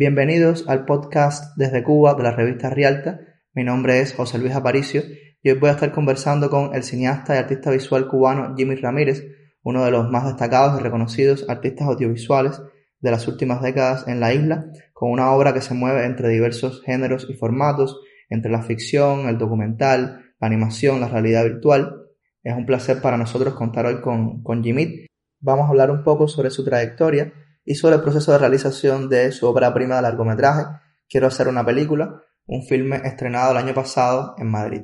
Bienvenidos al podcast desde Cuba de la revista Rialta. Mi nombre es José Luis Aparicio y hoy voy a estar conversando con el cineasta y artista visual cubano Jimmy Ramírez, uno de los más destacados y reconocidos artistas audiovisuales de las últimas décadas en la isla, con una obra que se mueve entre diversos géneros y formatos, entre la ficción, el documental, la animación, la realidad virtual. Es un placer para nosotros contar hoy con, con Jimmy. Vamos a hablar un poco sobre su trayectoria y sobre el proceso de realización de su obra prima de largometraje, Quiero hacer una película, un filme estrenado el año pasado en Madrid.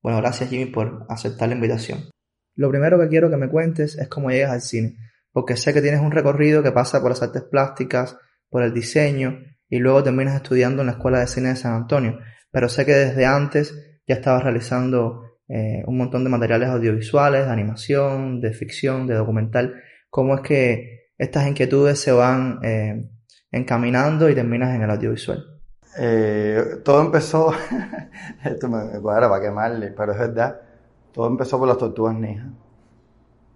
Bueno, gracias Jimmy por aceptar la invitación. Lo primero que quiero que me cuentes es cómo llegas al cine, porque sé que tienes un recorrido que pasa por las artes plásticas, por el diseño y luego terminas estudiando en la Escuela de Cine de San Antonio, pero sé que desde antes ya estabas realizando eh, un montón de materiales audiovisuales, de animación, de ficción, de documental. ¿Cómo es que estas inquietudes se van eh, encaminando y terminas en el audiovisual? Eh, todo empezó, esto me, cuadra para quemarle, pero es verdad, todo empezó por las tortugas ninjas.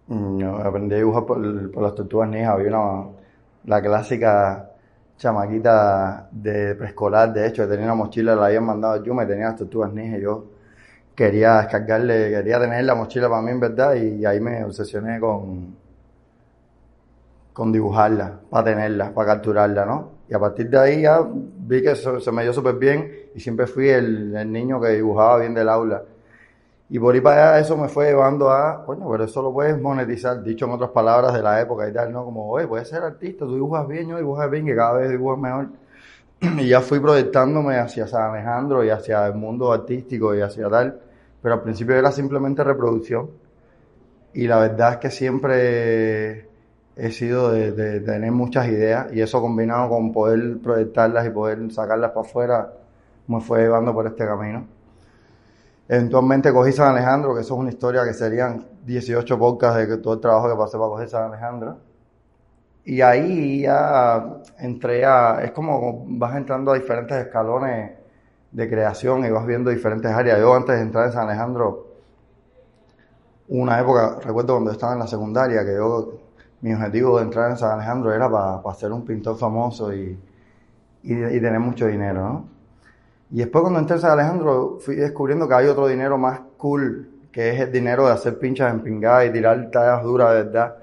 Mm, yo aprendí a dibujar por, las tortugas ninjas, había una, la clásica chamaquita de preescolar, de hecho, que tenía una mochila, la habían mandado yo, me tenía las tortugas ninjas, yo quería descargarle, quería tener la mochila para mí en verdad y ahí me obsesioné con, con dibujarla, para tenerla, para capturarla, ¿no? Y a partir de ahí ya vi que se, me dio súper bien y siempre fui el, niño que dibujaba bien del aula. Y por ahí para allá eso me fue llevando a, coño, pero eso lo puedes monetizar, dicho en otras palabras de la época y tal, ¿no? Como, oye, puedes ser artista, tú dibujas bien, yo dibujas bien, que cada vez dibujas mejor. Y ya fui proyectándome hacia San Alejandro y hacia el mundo artístico y hacia tal, pero al principio era simplemente reproducción. Y la verdad es que siempre he sido de, tener muchas ideas y eso combinado con poder proyectarlas y poder sacarlas para afuera me fue llevando por este camino. Eventualmente cogí San Alejandro, que eso es una historia que serían 18 podcasts de todo el trabajo que pasé para coger San Alejandro. Y ahí ya entré a, es como vas entrando a diferentes escalones de creación y vas viendo diferentes áreas. Yo antes de entrar en San Alejandro, una época, recuerdo cuando estaba en la secundaria, que yo mi objetivo de entrar en San Alejandro era para ser un pintor famoso y, y, tener mucho dinero, ¿no? Y después cuando entré en San Alejandro fui descubriendo que hay otro dinero más cool, que es el dinero de hacer pinchas en pingada y tirar tallas duras verdad.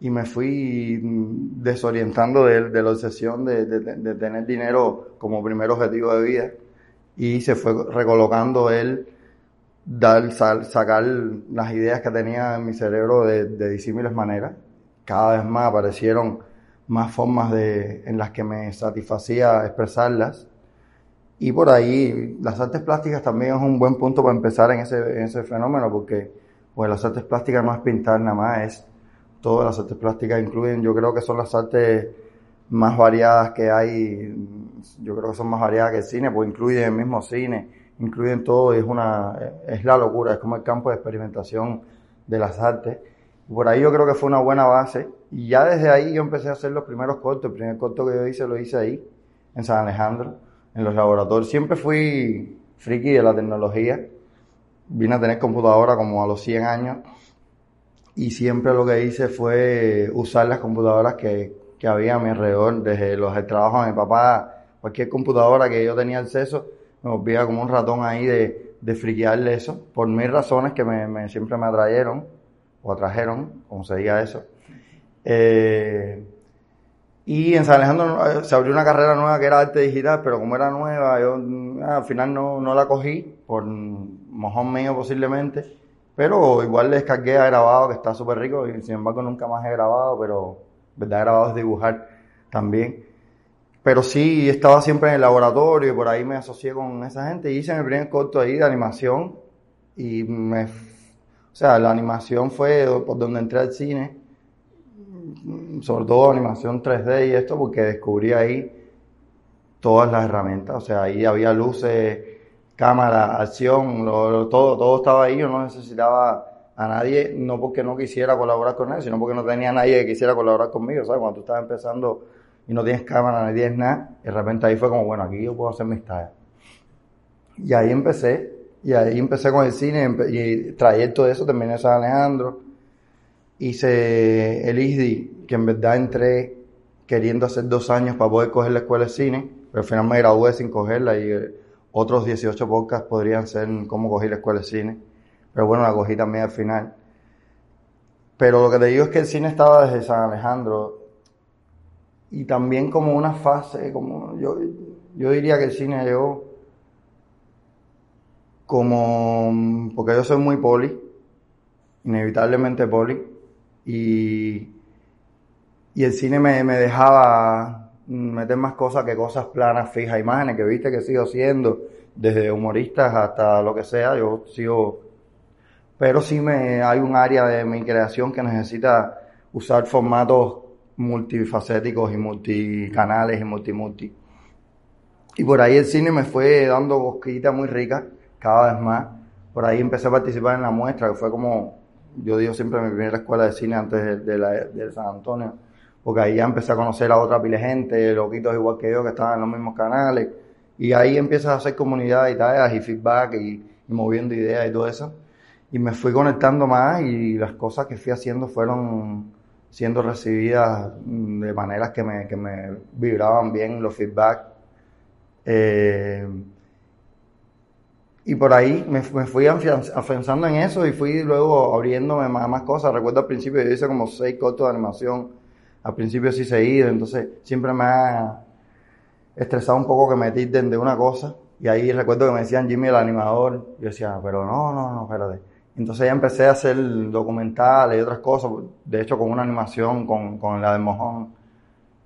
Y me fui desorientando de, de la obsesión de, de, tener dinero como primer objetivo de vida. Y se fue recolocando él dar, sacar las ideas que tenía en mi cerebro de disímiles maneras cada vez más aparecieron más formas de, en las que me satisfacía expresarlas. Y por ahí las artes plásticas también es un buen punto para empezar en ese, en ese fenómeno, porque pues, las artes plásticas no es pintar nada más, es todas las artes plásticas incluyen, yo creo que son las artes más variadas que hay, yo creo que son más variadas que el cine, pues incluyen el mismo cine, incluyen todo y es una, es la locura, es como el campo de experimentación de las artes. Por ahí yo creo que fue una buena base. Y ya desde ahí yo empecé a hacer los primeros cortos. El primer corto que yo hice lo hice ahí, en San Alejandro, en los laboratorios. Siempre fui friki de la tecnología. Vine a tener computadora como a los 100 años. Y siempre lo que hice fue usar las computadoras que, que había a mi alrededor. Desde los trabajos de mi papá, cualquier computadora que yo tenía acceso, me volvía como un ratón ahí de, de friquearle eso. Por mil razones que me, siempre me atrayeron o atrajeron, como se diga eso. Eh, Y en San Alejandro eh, se abrió una carrera nueva que era arte digital, pero como era nueva, yo mm, al final no, no la cogí, por mojón mío posiblemente. Pero igual le descargué a grabado, que está súper rico, y sin embargo nunca más he grabado, pero verdad grabado es dibujar también. Pero sí, estaba siempre en el laboratorio y por ahí me asocié con esa gente y hice mi primer corto ahí de animación y me... O sea, la animación fue por donde entré al cine, sobre todo animación 3D y esto, porque descubrí ahí todas las herramientas. O sea, ahí había luces, cámara, acción, todo, todo estaba ahí. Yo no necesitaba a nadie, no porque no quisiera colaborar con él, sino porque no tenía nadie que quisiera colaborar conmigo. ¿sabes? Cuando tú estás empezando y no tienes cámara, no tienes nada, de repente ahí fue como, bueno, aquí yo puedo hacer mis tallas. Y ahí empecé, y ahí empecé con el cine y trayecto de eso, terminé en San Alejandro, hice el ISDI, que en verdad entré queriendo hacer dos años para poder coger la escuela de cine, pero al final me gradué sin cogerla y eh, otros 18 podcasts podrían ser cómo cogí la escuela de cine, pero bueno, la cogí también al final. Pero lo que te digo es que el cine estaba desde San Alejandro, y también como una fase, como yo, yo diría que el cine yo como, porque yo soy muy poli, inevitablemente poli, y, y el cine me, me dejaba meter más cosas que cosas planas, fijas, imágenes que viste que sigo siendo, desde humoristas hasta lo que sea, yo sigo, pero sí me, hay un área de mi creación que necesita usar formatos multifacéticos y multicanales y multi-multi. Y por ahí el cine me fue dando bosquitas muy ricas, cada vez más. Por ahí empecé a participar en la muestra, que fue como, yo digo siempre mi primera escuela de cine antes de, la, de San Antonio, porque ahí ya empecé a conocer a otra pila de gente, loquitos igual que yo, que estaban en los mismos canales. Y ahí empiezas a hacer comunidad y tal, y feedback y, y moviendo ideas y todo eso. Y me fui conectando más y las cosas que fui haciendo fueron siendo recibidas de maneras que me, que me vibraban bien los feedback. Eh, y por ahí me, me fui afianzando en eso y fui luego abriéndome más, más cosas. Recuerdo al principio yo hice como seis cortos de animación. Al principio sí seguido, entonces siempre me ha estresado un poco que me tilden de una cosa. Y ahí recuerdo que me decían Jimmy el animador. Yo decía, pero no, no, no, espérate entonces ya empecé a hacer documentales y otras cosas. De hecho, con una animación, con, con la de Mojón,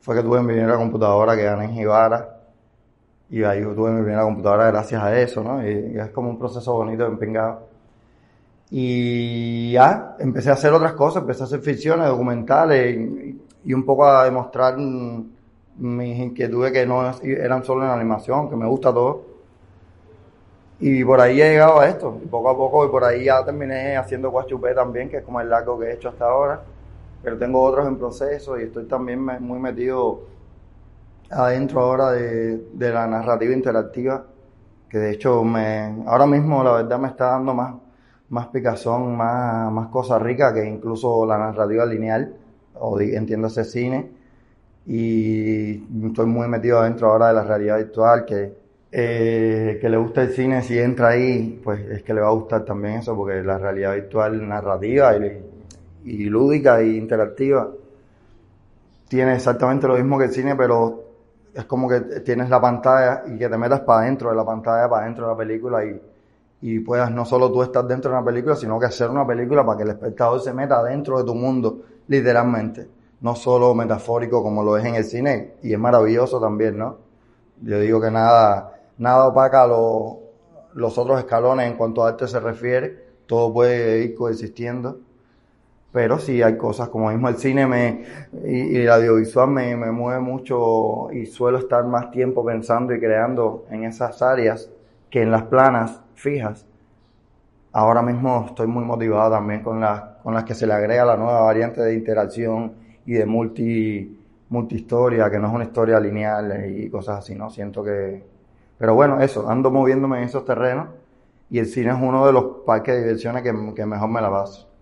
fue que tuve mi primera computadora que gané en Jibara. Y ahí tuve mi primera computadora gracias a eso, ¿no? Y, es como un proceso bonito, empingado. Y ya, empecé a hacer otras cosas, empecé a hacer ficciones, documentales y, y un poco a demostrar mis inquietudes que no eran solo en animación, que me gusta todo y por ahí he llegado a esto, poco a poco, y por ahí ya terminé haciendo Guachupé también, que es como el largo que he hecho hasta ahora. Pero tengo otros en proceso y estoy también muy metido adentro ahora de, la narrativa interactiva, que de hecho me, ahora mismo la verdad me está dando más, más picazón, más, más cosas ricas que incluso la narrativa lineal, o entiéndase cine. Y estoy muy metido adentro ahora de la realidad virtual, que eh, que le gusta el cine, si entra ahí, pues es que le va a gustar también eso, porque la realidad virtual narrativa y, lúdica e interactiva tiene exactamente lo mismo que el cine, pero es como que tienes la pantalla y que te metas para adentro de la pantalla, para adentro de la película y, y puedas no solo tú estar dentro de una película, sino que hacer una película para que el espectador se meta dentro de tu mundo, literalmente. No solo metafórico como lo es en el cine, y es maravilloso también, ¿no? Yo digo que nada, nada opaca los otros escalones en cuanto a arte se refiere, todo puede ir coexistiendo, pero sí hay cosas como mismo el cine me, y, el audiovisual me, me mueve mucho y suelo estar más tiempo pensando y creando en esas áreas que en las planas fijas. Ahora mismo estoy muy motivado también con las, con las que se le agrega la nueva variante de interacción y de multi, multihistoria, que no es una historia lineal y cosas así, ¿no? Siento que, pero bueno, eso, ando moviéndome en esos terrenos y el cine es uno de los parques de diversiones que, mejor me la paso.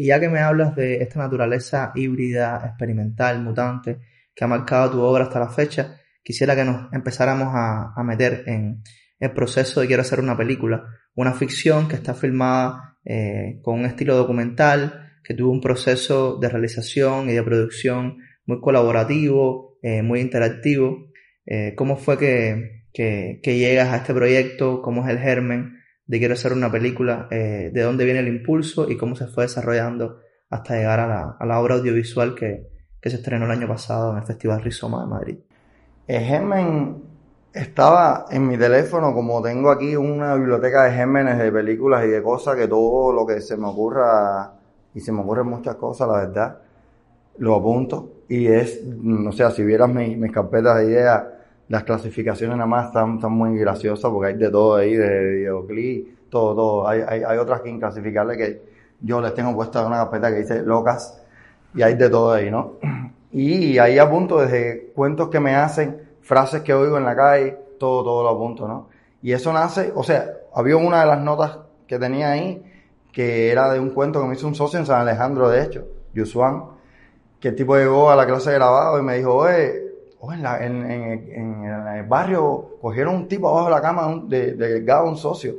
Y ya que me hablas de esta naturaleza híbrida, experimental, mutante, que ha marcado tu obra hasta la fecha, quisiera que nos empezáramos a, meter en el proceso de quiero hacer una película, una ficción que está filmada eh, con un estilo documental, que tuvo un proceso de realización y de producción muy colaborativo, eh, muy interactivo. Eh, ¿Cómo fue que, que, llegas a este proyecto? ¿Cómo es el germen de quiero hacer una película? ¿De dónde viene el impulso y cómo se fue desarrollando hasta llegar a la, a la obra audiovisual que, que se estrenó el año pasado en el Festival Rizoma de Madrid? El germen estaba en mi teléfono, como tengo aquí una biblioteca de gérmenes de películas y de cosas, que todo lo que se me ocurra, y se me ocurren muchas cosas, la verdad, lo apunto. Y es, no sé, si vieras mis, carpetas de ideas, las clasificaciones nada más están, están, muy graciosas porque hay de todo ahí, de videoclip, todo, todo. Hay, hay, hay otras que inclasificables que yo les tengo puesta una carpeta que dice locas y hay de todo ahí, ¿no? Y ahí apunto desde cuentos que me hacen, frases que oigo en la calle, todo, todo lo apunto, ¿no? Y eso nace, o sea, había una de las notas que tenía ahí que era de un cuento que me hizo un socio en San Alejandro, de hecho, Yusuan, que el tipo llegó a la clase de grabado y me dijo, oye, en, en, el barrio cogieron un tipo abajo de la cama de, de, un socio.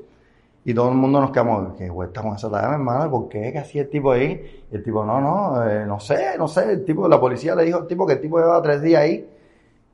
Y todo el mundo nos quedamos, ¿qué vuelta con esa tarea, hermano? ¿Por qué? ¿Qué hacía el tipo ahí? El tipo, no, no, eh, no sé, no sé. El tipo, la policía le dijo al tipo que el tipo llevaba tres días ahí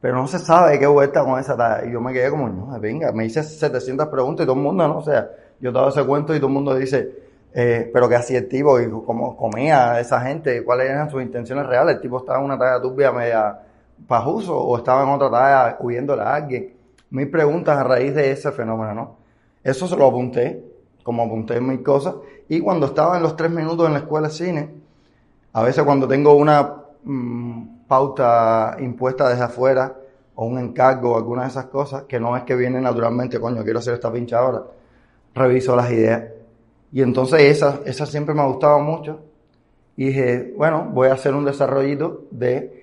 pero no se sabe qué vuelta con esa talla. Y yo me quedé como, no, venga, me hice 700 preguntas y todo el mundo, ¿no? O sea, yo daba ese cuento y todo el mundo dice, eh, pero qué hacía el tipo y cómo comía esa gente, cuáles eran sus intenciones reales. El tipo estaba en una talla turbia media pajuso o estaba en otra talla huyéndole a alguien. Mis preguntas a raíz de ese fenómeno, ¿no? Eso se lo apunté, como apunté en mis cosas. Y cuando estaba en los tres minutos en la escuela de cine, a veces cuando tengo una mm, pauta impuesta desde afuera o un encargo o alguna de esas cosas que no es que viene naturalmente, coño, quiero hacer esta pincha ahora, reviso las ideas. Y entonces esa, esa siempre me ha gustado mucho y dije, bueno, voy a hacer un desarrollito de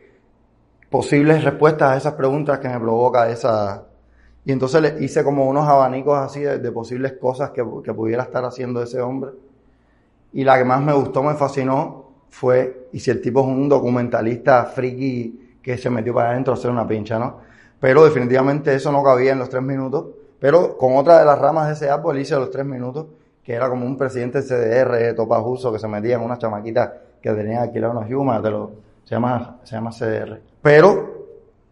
posibles respuestas a esas preguntas que me provoca esa... Y entonces le hice como unos abanicos así de, de posibles cosas que, que pudiera estar haciendo ese hombre. Y la que más me gustó, me fascinó, fue, y si el tipo es un documentalista friki que se metió para adentro a hacer una pincha, ¿no? Pero definitivamente eso no cabía en los tres minutos. Pero con otra de las ramas de ese árbol hice los tres minutos, que era como un presidente CDR, topajuso, que se metía en una chamaquita que tenía alquilar unos Yuma, lo, se llama, se llama CDR. Pero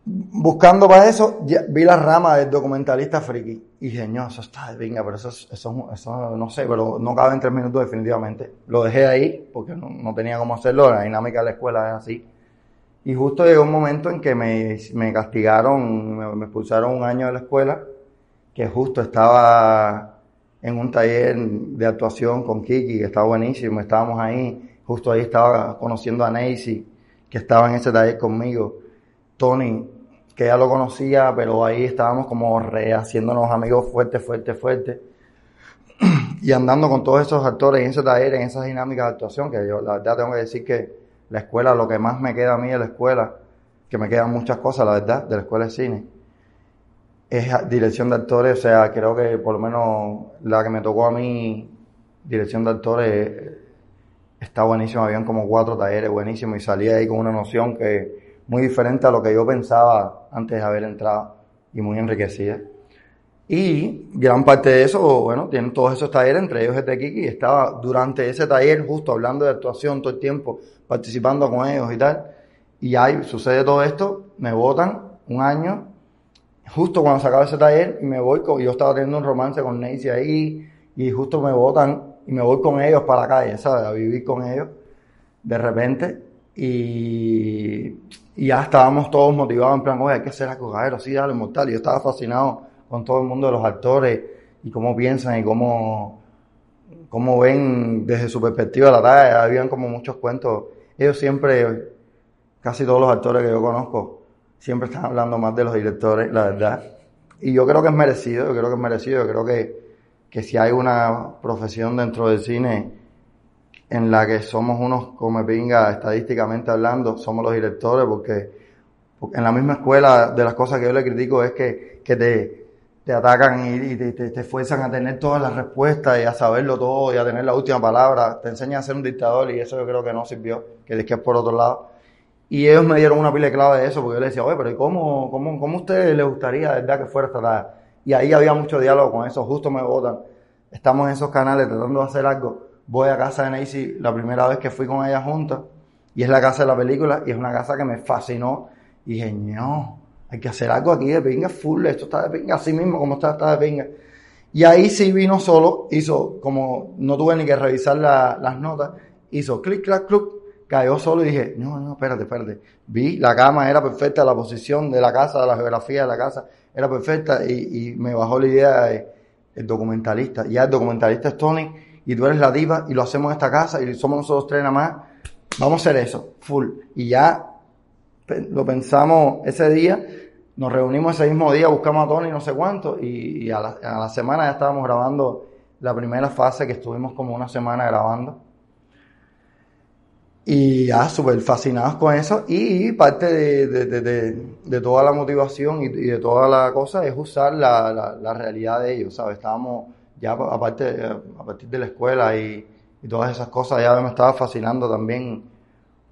buscando para eso, vi la rama del documentalista friki. Y dije, no, eso está, venga, pero eso, eso, eso, no sé, pero no cabe en tres minutos definitivamente. Lo dejé ahí porque no, tenía cómo hacerlo, la dinámica de la escuela es así. Y justo llegó un momento en que me, me castigaron, me, expulsaron un año de la escuela, que justo estaba en un taller de actuación con Kiki, que estaba buenísimo, estábamos ahí, justo ahí estaba conociendo a Nancy, que estaba en ese taller conmigo Tony, que ya lo conocía, pero ahí estábamos como rehaciéndonos amigos fuerte, fuerte, fuerte. Y andando con todos esos actores en ese taller, en esas dinámicas de actuación, que yo la verdad tengo que decir que la escuela, lo que más me queda a mí de la escuela, que me quedan muchas cosas, la verdad, de la escuela de cine, es dirección de actores, o sea, creo que por lo menos la que me tocó a mí, dirección de actores, está buenísima, habían como cuatro talleres buenísimos y salí ahí con una noción que muy diferente a lo que yo pensaba antes de haber entrado y muy enriquecida. Y gran parte de eso, bueno, tienen todos esos talleres, entre ellos este Kiki, estaba durante ese taller justo hablando de actuación todo el tiempo, participando con ellos y tal. Y ahí sucede todo esto, me votan un año, justo cuando se acaba ese taller, y me voy, yo estaba teniendo un romance con Nancy ahí, y justo me votan y me voy con ellos para la calle, ¿sabes? A vivir con ellos, de repente. Y ya estábamos todos motivados en plan, oye, hay que hacer algo, sí, dale, mortal. Y yo estaba fascinado con todo el mundo de los actores y cómo piensan y cómo, cómo ven desde su perspectiva la talla. Habían como muchos cuentos. Ellos siempre, casi todos los actores que yo conozco, siempre están hablando más de los directores, la verdad. Y yo creo que es merecido, yo creo que es merecido, yo creo que, que si hay una profesión dentro del cine en la que somos unos come pinga estadísticamente hablando, somos los directores, porque, en la misma escuela de las cosas que yo le critico es que, que te, te atacan y, te, te, fuerzan a tener todas las respuestas y a saberlo todo y a tener la última palabra, te enseñan a ser un dictador y eso yo creo que no sirvió, que es por otro lado. Y ellos me dieron una pila de clave de eso, porque yo les decía, oye, pero ¿y cómo, cómo, cómo a ustedes les gustaría, de verdad, que fuera esta Y ahí había mucho diálogo con eso, justo me votan. Estamos en esos canales tratando de hacer algo voy a casa de Nancy la primera vez que fui con ella juntos y es la casa de la película y es una casa que me fascinó Y dije, no, hay que hacer algo aquí de pinga full, esto está de pinga, así mismo como está, está de pinga. Y ahí sí vino solo, hizo como, no tuve ni que revisar las notas, hizo clic, clac, club, cayó solo y dije, no, no, espérate, espérate. Vi, la cama era perfecta, la posición de la casa, la geografía de la casa era perfecta y, me bajó la idea de el documentalista. Ya el documentalista es Tony y tú eres la diva y lo hacemos en esta casa y somos nosotros tres nada más. Vamos a hacer eso, full. Y ya lo pensamos ese día nos reunimos ese mismo día, buscamos a Tony no sé cuánto, y, a, la, semana ya estábamos grabando la primera fase que estuvimos como una semana grabando. Y ya súper fascinados con eso. Y parte de, toda la motivación y, de toda la cosa es usar la, realidad de ellos, ¿sabes? Estábamos ya aparte, a partir de la escuela y, y todas esas cosas, ya me estaba fascinando también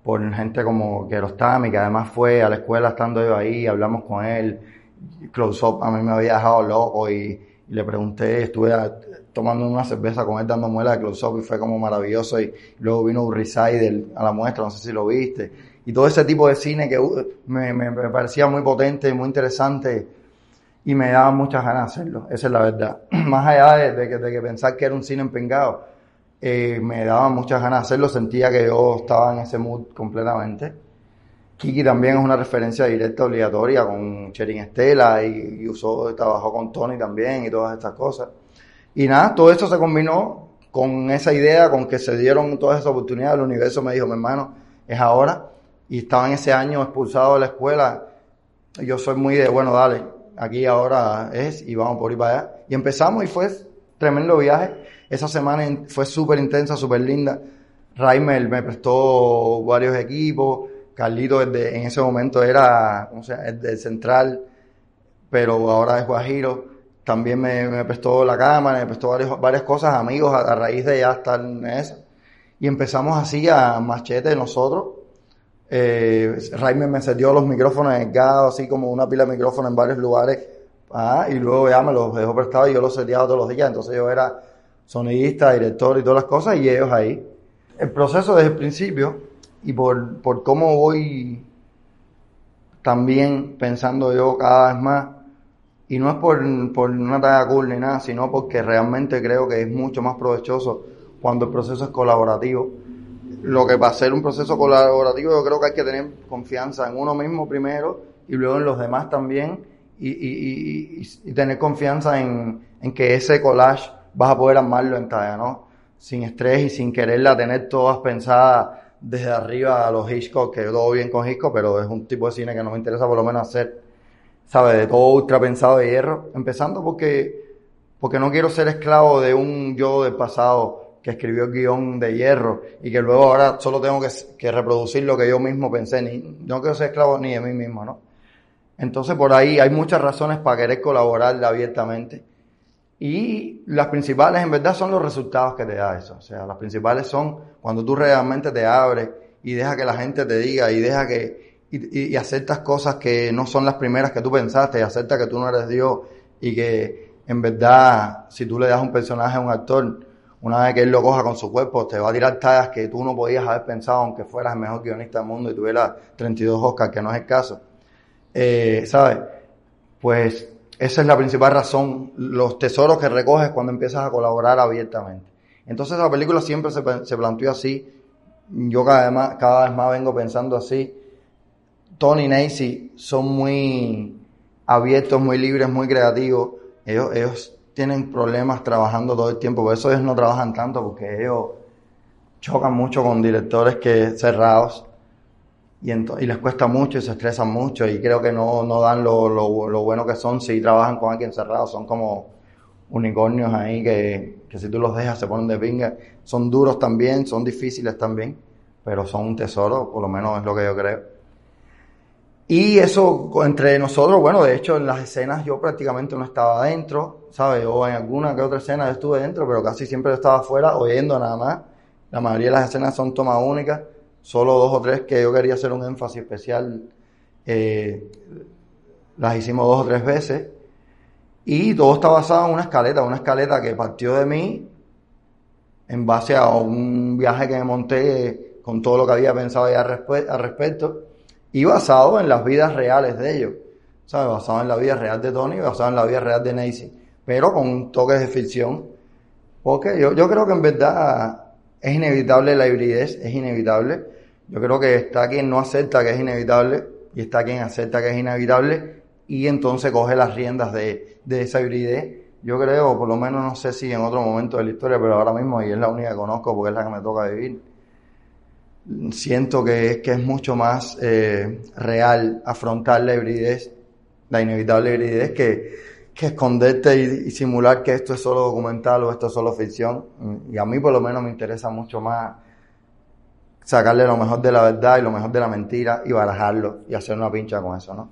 por gente como Kerostami, que además fue a la escuela estando yo ahí, hablamos con él, Close Up a mí me había dejado loco y, le pregunté, estuve tomando una cerveza con él dando muela de Close Up y fue como maravilloso. Y, luego vino Urriside a la muestra, no sé si lo viste, y todo ese tipo de cine que uh, me, me, parecía muy potente, muy interesante y me daba muchas ganas de hacerlo, esa es la verdad, más allá de, que, de que pensar que era un cine empengado eh, me daba muchas ganas de hacerlo, sentía que yo estaba en ese mood completamente. Kiki también es una referencia directa obligatoria con Cherin Estela y, usó, trabajó con Tony también y todas estas cosas. Y nada, todo esto se combinó con esa idea, con que se dieron todas esas oportunidades. El universo me dijo, mi hermano, es ahora. Y estaba en ese año expulsado de la escuela. Yo soy muy de, bueno, dale, aquí ahora es y vamos por ir para allá. Y empezamos y fue tremendo viaje esa semana fue súper intensa, súper linda. Raimel me prestó varios equipos. Carlito desde, en ese momento era, ¿cómo se central, pero ahora es Guajiro. También me, prestó la cámara, me prestó varias, varias cosas, amigos, a, raíz de ya estar en eso. Y empezamos así a machete nosotros. Eh, Raimel me cedió los micrófonos en el así como una pila de micrófonos en varios lugares. Ah, y luego ya me los dejó prestados y yo los sediaba todos los días. Entonces yo era sonidista, director y todas las cosas, y ellos ahí. El proceso desde el principio, y por, por cómo voy también pensando yo cada vez más, y no es por, por una talla cool ni nada, sino porque realmente creo que es mucho más provechoso cuando el proceso es colaborativo. Lo que va a ser un proceso colaborativo, yo creo que hay que tener confianza en uno mismo primero y luego en los demás también, y, y, y, tener confianza en, en que ese collage vas a poder armarlo en talla, ¿no? Sin estrés y sin quererla tener todas pensadas desde arriba a los Hitchcock, que todo bien con Hitchcock, pero es un tipo de cine que no me interesa por lo menos hacer, ¿sabes? De todo ultra pensado de hierro. Empezando porque, porque no quiero ser esclavo de un yo del pasado que escribió el guion de hierro y que luego ahora solo tengo que, que reproducir lo que yo mismo pensé. Ni, no quiero ser esclavo ni de mí mismo, ¿no? Entonces por ahí hay muchas razones para querer colaborar abiertamente. Y las principales en verdad son los resultados que te da eso. O sea, las principales son cuando tú realmente te abres y deja que la gente te diga y deja que, y, y, aceptas cosas que no son las primeras que tú pensaste y aceptas que tú no eres Dios y que en verdad si tú le das un personaje a un actor, una vez que él lo coja con su cuerpo, te va a tirar tallas que tú no podías haber pensado aunque fueras el mejor guionista del mundo y tuvieras 32 Oscars, que no es el caso. Eh, ¿Sabes? Pues esa es la principal razón, los tesoros que recoges cuando empiezas a colaborar abiertamente. Entonces la película siempre se, se planteó así. Yo cada vez, más, cada vez más vengo pensando así. Tony y Nancy son muy abiertos, muy libres, muy creativos. Ellos, ellos tienen problemas trabajando todo el tiempo, por eso ellos no trabajan tanto, porque ellos chocan mucho con directores que cerrados y, y les cuesta mucho y se estresan mucho y creo que no, no dan lo, lo, lo, bueno que son si trabajan con alguien cerrado, son como unicornios ahí que, que si tú los dejas se ponen de pinga, son duros también, son difíciles también, pero son un tesoro, por lo menos es lo que yo creo. Y eso entre nosotros, bueno, de hecho en las escenas yo prácticamente no estaba adentro, ¿sabes? O en alguna que otra escena yo estuve dentro, pero casi siempre estaba afuera oyendo nada más. La mayoría de las escenas son tomas únicas solo dos o tres que yo quería hacer un énfasis especial, eh, las hicimos dos o tres veces. Y todo está basado en una escaleta, una escaleta que partió de mí en base a un viaje que me monté con todo lo que había pensado ya al respecto. Y basado en las vidas reales de ellos. ¿Sabes? Basado en la vida real de Tony, basado en la vida real de Nancy, pero con toques de ficción. Porque yo, yo creo que en verdad es inevitable la hibridez, es inevitable. Yo creo que está quien no acepta que es inevitable y está quien acepta que es inevitable y entonces coge las riendas de, de esa hibridez. Yo creo, por lo menos no sé si en otro momento de la historia, pero ahora mismo, y es la única que conozco porque es la que me toca vivir, siento que, que es mucho más eh, real afrontar la hibridez, la inevitable hibridez, que, que esconderte y, simular que esto es solo documental o esto es solo ficción. Y a mí por lo menos me interesa mucho más sacarle lo mejor de la verdad y lo mejor de la mentira y barajarlo y hacer una pincha con eso, ¿no?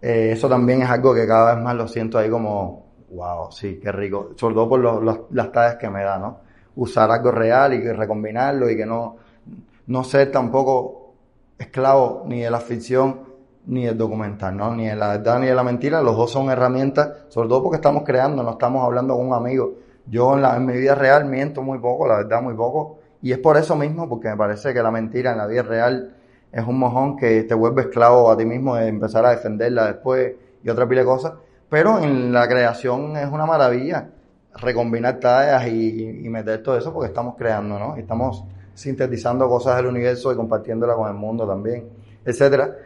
Eh, eso también es algo que cada vez más lo siento ahí como, wow, sí, qué rico. Sobre todo por las tallas que me da, ¿no? Usar algo real y recombinarlo y que no, no ser tampoco esclavo ni de la ficción ni del documental, ¿no? Ni de la verdad ni de la mentira. Los dos son herramientas, sobre todo porque estamos creando, no estamos hablando con un amigo. Yo en, la, en mi vida real miento muy poco, la verdad muy poco. Y es por eso mismo, porque me parece que la mentira en la vida real es un mojón que te vuelve esclavo a ti mismo de empezar a defenderla después y otra pila de cosas. Pero en la creación es una maravilla recombinar tallas y, meter todo eso porque estamos creando, ¿no? estamos sintetizando cosas del universo y compartiéndola con el mundo también, etcétera.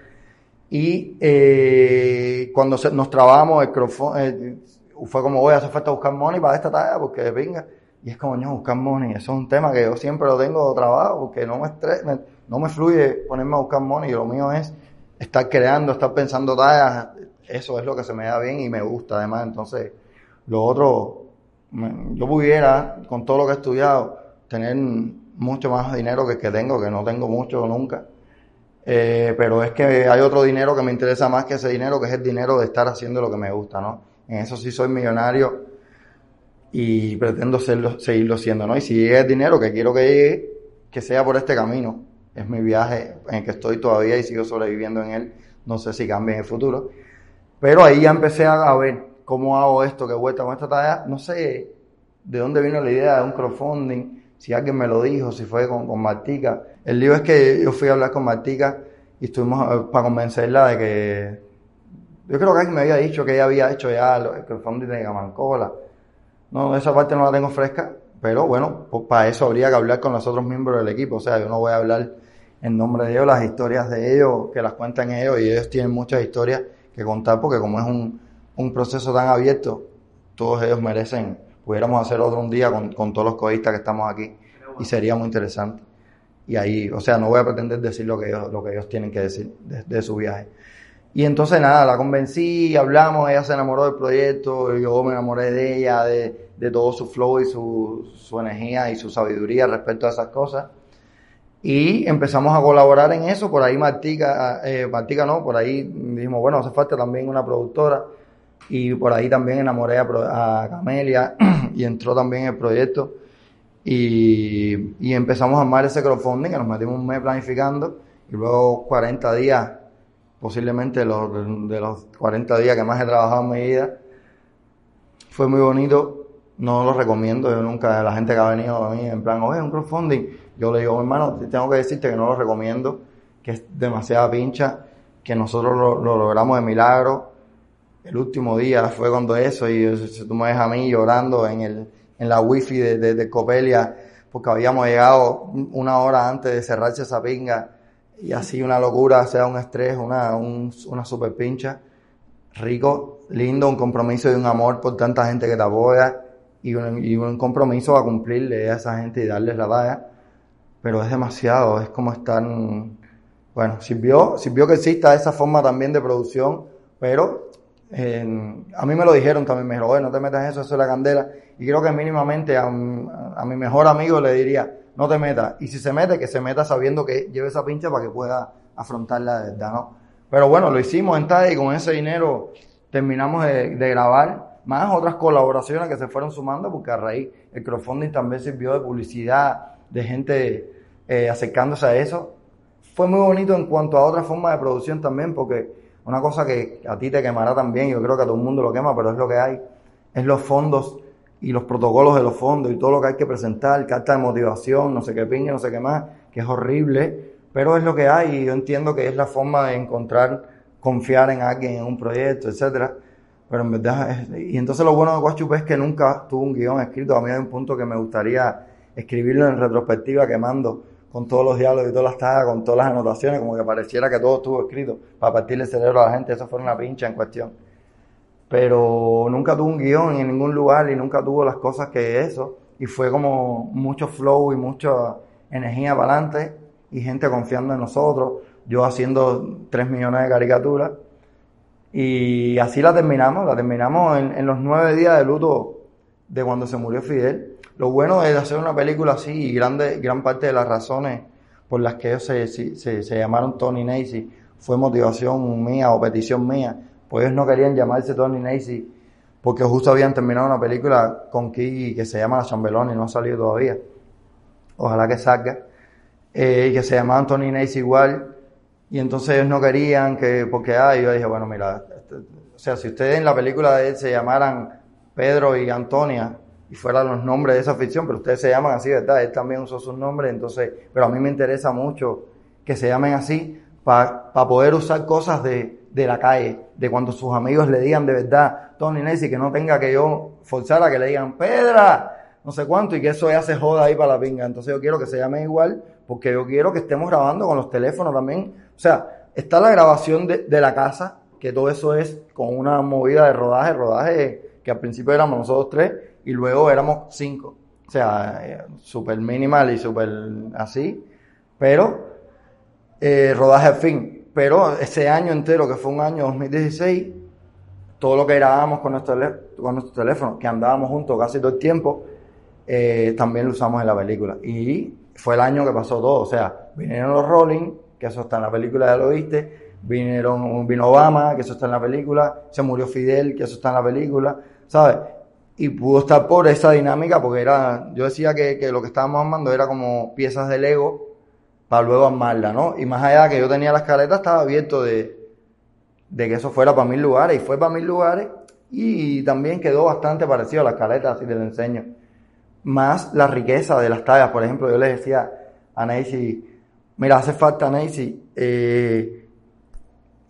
Y eh, cuando nos trabamos, el eh, fue como, voy a hacer falta buscar money para esta talla porque venga. Y es como, no, buscar money, eso es un tema que yo siempre lo tengo trabajo porque no me estresa no me fluye ponerme a buscar money, lo mío es estar creando, estar pensando tallas, eso es lo que se me da bien y me gusta además, entonces lo otro, yo pudiera, con todo lo que he estudiado, tener mucho más dinero que que tengo, que no tengo mucho nunca, eh, pero es que hay otro dinero que me interesa más que ese dinero, que es el dinero de estar haciendo lo que me gusta, ¿no? En eso sí soy millonario y pretendo serlo, seguirlo siendo, ¿no? Y si llega el dinero que quiero que llegue, que sea por este camino, es mi viaje en el que estoy todavía y sigo sobreviviendo en él. No sé si cambia en el futuro. Pero ahí ya empecé a ver cómo hago esto, qué vuelta con esta tarea. No sé de dónde vino la idea de un crowdfunding, si alguien me lo dijo, si fue con, con Martica. El lío es que yo fui a hablar con Martica y estuvimos eh, para convencerla de que. Yo creo que alguien me había dicho que ella había hecho ya el crowdfunding de Gamancola. No, esa parte no la tengo fresca, pero bueno, pues para eso habría que hablar con los otros miembros del equipo. O sea, yo no voy a hablar en nombre de ellos, las historias de ellos, que las cuentan ellos, y ellos tienen muchas historias que contar, porque como es un, un proceso tan abierto, todos ellos merecen, pudiéramos hacer otro un día con, con todos los codistas que estamos aquí, y sería muy interesante. Y ahí, o sea, no voy a pretender decir lo que ellos, lo que ellos tienen que decir de, su viaje. Y entonces nada, la convencí, hablamos, ella se enamoró del proyecto, yo me enamoré de ella, de, de todo su flow y su, su energía y su sabiduría respecto a esas cosas. Y empezamos a colaborar en eso, por ahí Martica, eh, Martica no, por ahí dijimos, bueno, hace falta también una productora y por ahí también enamoré a, Camelia y entró también el proyecto y, y, empezamos a armar ese crowdfunding que nos metimos un mes planificando y luego 40 días, posiblemente los, de los 40 días que más he trabajado en mi vida, fue muy bonito, no lo recomiendo, yo nunca, la gente que ha venido a mí en plan, oye, un crowdfunding, yo le digo, hermano, tengo que decirte que no lo recomiendo, que es demasiada pincha, que nosotros lo, logramos de milagro. El último día fue cuando eso, y tú me ves a mí llorando en, el, en la wifi de, de, Copelia, porque habíamos llegado una hora antes de cerrarse esa pinga, y así una locura, sea un estrés, una, una super pincha. Rico, lindo, un compromiso y un amor por tanta gente que te apoya, y un, un compromiso a cumplirle a esa gente y darles la talla pero es demasiado, es como estar, bueno, sirvió, sirvió que exista esa forma también de producción, pero a mí me lo dijeron también, me dijeron, no te metas eso, eso es la candela, y creo que mínimamente a, mi mejor amigo le diría, no te metas, y si se mete, que se meta sabiendo que lleve esa pincha para que pueda afrontar la verdad, ¿no? Pero bueno, lo hicimos en TAD y con ese dinero terminamos de, de grabar más otras colaboraciones que se fueron sumando, porque a raíz el crowdfunding también sirvió de publicidad, de gente eh, acercándose a eso. Fue muy bonito en cuanto a otra forma de producción también, porque una cosa que a ti te quemará también, yo creo que a todo el mundo lo quema, pero es lo que hay, es los fondos y los protocolos de los fondos y todo lo que hay que presentar, carta de motivación, no sé qué piña, no sé qué más, que es horrible, pero es lo que hay y yo entiendo que es la forma de encontrar, confiar en alguien, en un proyecto, etcétera. Pero en verdad, es- y entonces lo bueno de Guachup es que nunca tuvo un guion escrito. A mí hay un punto que me gustaría escribirlo en retrospectiva, quemando con todos los diálogos y todas las tagas, con todas las anotaciones, como que pareciera que todo estuvo escrito para partirle el cerebro a la gente. Eso fue una pincha en cuestión. Pero nunca tuvo un guion en ningún lugar y nunca tuvo las cosas que eso. Y fue como mucho flow y mucha energía para adelante y gente confiando en nosotros. Yo haciendo 3 millones de caricaturas. Y así la terminamos, la terminamos en, en los nueve días de luto de cuando se murió Fidel. Lo bueno de hacer una película así y grande, gran parte de las razones por las que ellos se, se, se- llamaron Tony Nacy fue motivación mía o petición mía. Pues ellos no querían llamarse Tony Nacy porque justo habían terminado una película con Kiki que se llama La Chambelón y no ha salido todavía. Ojalá que salga. Eh, y que se llamaban Tony Nacy igual. Y entonces ellos no querían que, porque, ah, yo dije, bueno, mira, este, o sea, si ustedes en la película de él se llamaran Pedro y Antonia y fueran los nombres de esa ficción, pero ustedes se llaman así, ¿verdad? Él también usó sus nombres, entonces, pero a mí me interesa mucho que se llamen así para poder usar cosas de, de la calle, de cuando sus amigos le digan de verdad, Tony Nancy, que no tenga que yo forzar a que le digan, Pedra, no sé cuánto, y que eso ya se joda ahí para la pinga. Entonces yo quiero que se llame igual, porque yo quiero que estemos grabando con los teléfonos también. O sea, está la grabación de, de la casa, que todo eso es con una movida de rodaje, rodaje que al principio éramos nosotros tres y luego éramos cinco. O sea, eh, súper minimal y súper así, pero eh, rodaje al fin. Pero ese año entero, que fue un año 2016, todo lo que grabábamos con nuestro, con nuestro teléfono, que andábamos juntos casi todo el tiempo, eh, también lo usamos en la película. Y fue el año que pasó todo. O sea, vinieron los Rolling, que eso está en la película, ya lo viste. Vinieron, vino Obama, que eso está en la película. Se murió Fidel, que eso está en la película. ¿Sabes? Y pudo estar por esa dinámica, porque era, yo decía que, que lo que estábamos armando era como piezas de Lego para luego armarla, ¿no? Y más allá de que yo tenía las caletas, estaba abierto de, de que eso fuera para mil lugares, y fue para mil lugares, y también quedó bastante parecido a las caletas, así te lo enseño. Más la riqueza de las tallas, por ejemplo, yo le decía a Nancy, mira, hace falta, Nancy, eh,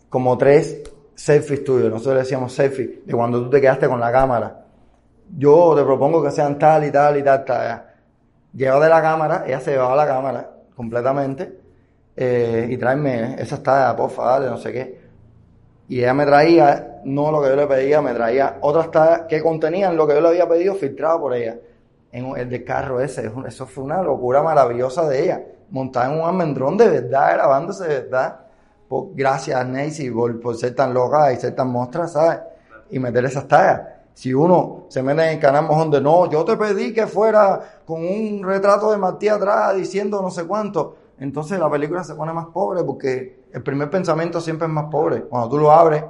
como tres selfies tuyos, nosotros le decíamos selfies, de cuando tú te quedaste con la cámara. Yo te propongo que sean tal y tal y tal talla. Lleva de la cámara, ella se llevaba la cámara completamente, eh, y tráeme esas tallas, porfa, dale, no sé qué. Y ella me traía, no lo que yo le pedía, me traía otras tallas que contenían lo que yo le había pedido filtrado por ella. En el del carro ese, eso fue una locura maravillosa de ella. Montada en un almendrón de verdad, grabándose de verdad. Por- gracias, Nancy, por, por ser tan loca y ser tan mostra, ¿sabes? Y meter esas tallas. Si uno se mete en el canal mojón de no, yo te pedí que fuera con un retrato de Martí atrás diciendo no sé cuánto, entonces la película se pone más pobre porque el primer pensamiento siempre es más pobre. Cuando tú lo abres,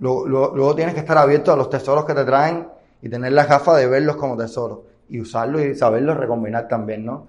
lo- luego tienes que estar abierto a los tesoros que te traen y tener la gafa de verlos como tesoros y usarlos y saberlos recombinar también, ¿no?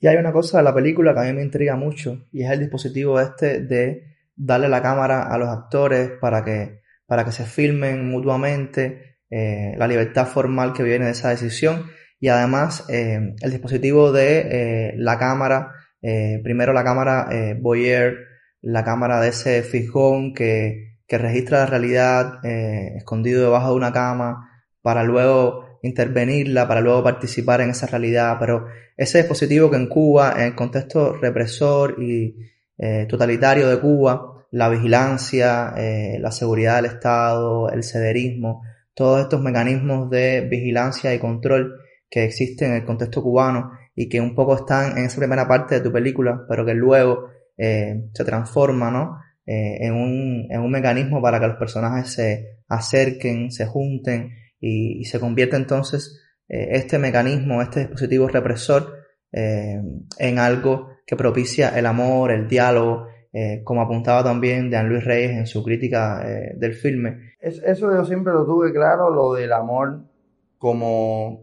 Y hay una cosa de la película que a mí me intriga mucho y es el dispositivo este de darle la cámara a los actores para que, para que se filmen mutuamente, eh, la libertad formal que viene de esa decisión y además eh, el dispositivo de eh, la cámara, eh, primero la cámara eh, Boyer, la cámara de ese fijón que, que registra la realidad eh, escondido debajo de una cama para luego intervenirla, para luego participar en esa realidad, pero ese dispositivo que en Cuba, en el contexto represor y eh, totalitario de Cuba, la vigilancia, eh, la seguridad del Estado, el sederismo, todos estos mecanismos de vigilancia y control que existen en el contexto cubano y que un poco están en esa primera parte de tu película, pero que luego eh, se transforma ¿no? Eh, en, un, en un mecanismo para que los personajes se acerquen, se junten y, se convierte entonces eh, este mecanismo, este dispositivo represor en algo que propicia el amor, el diálogo, como apuntaba también Dean Luis Reyes en su crítica del filme. Es- eso yo siempre lo tuve claro, lo del amor como,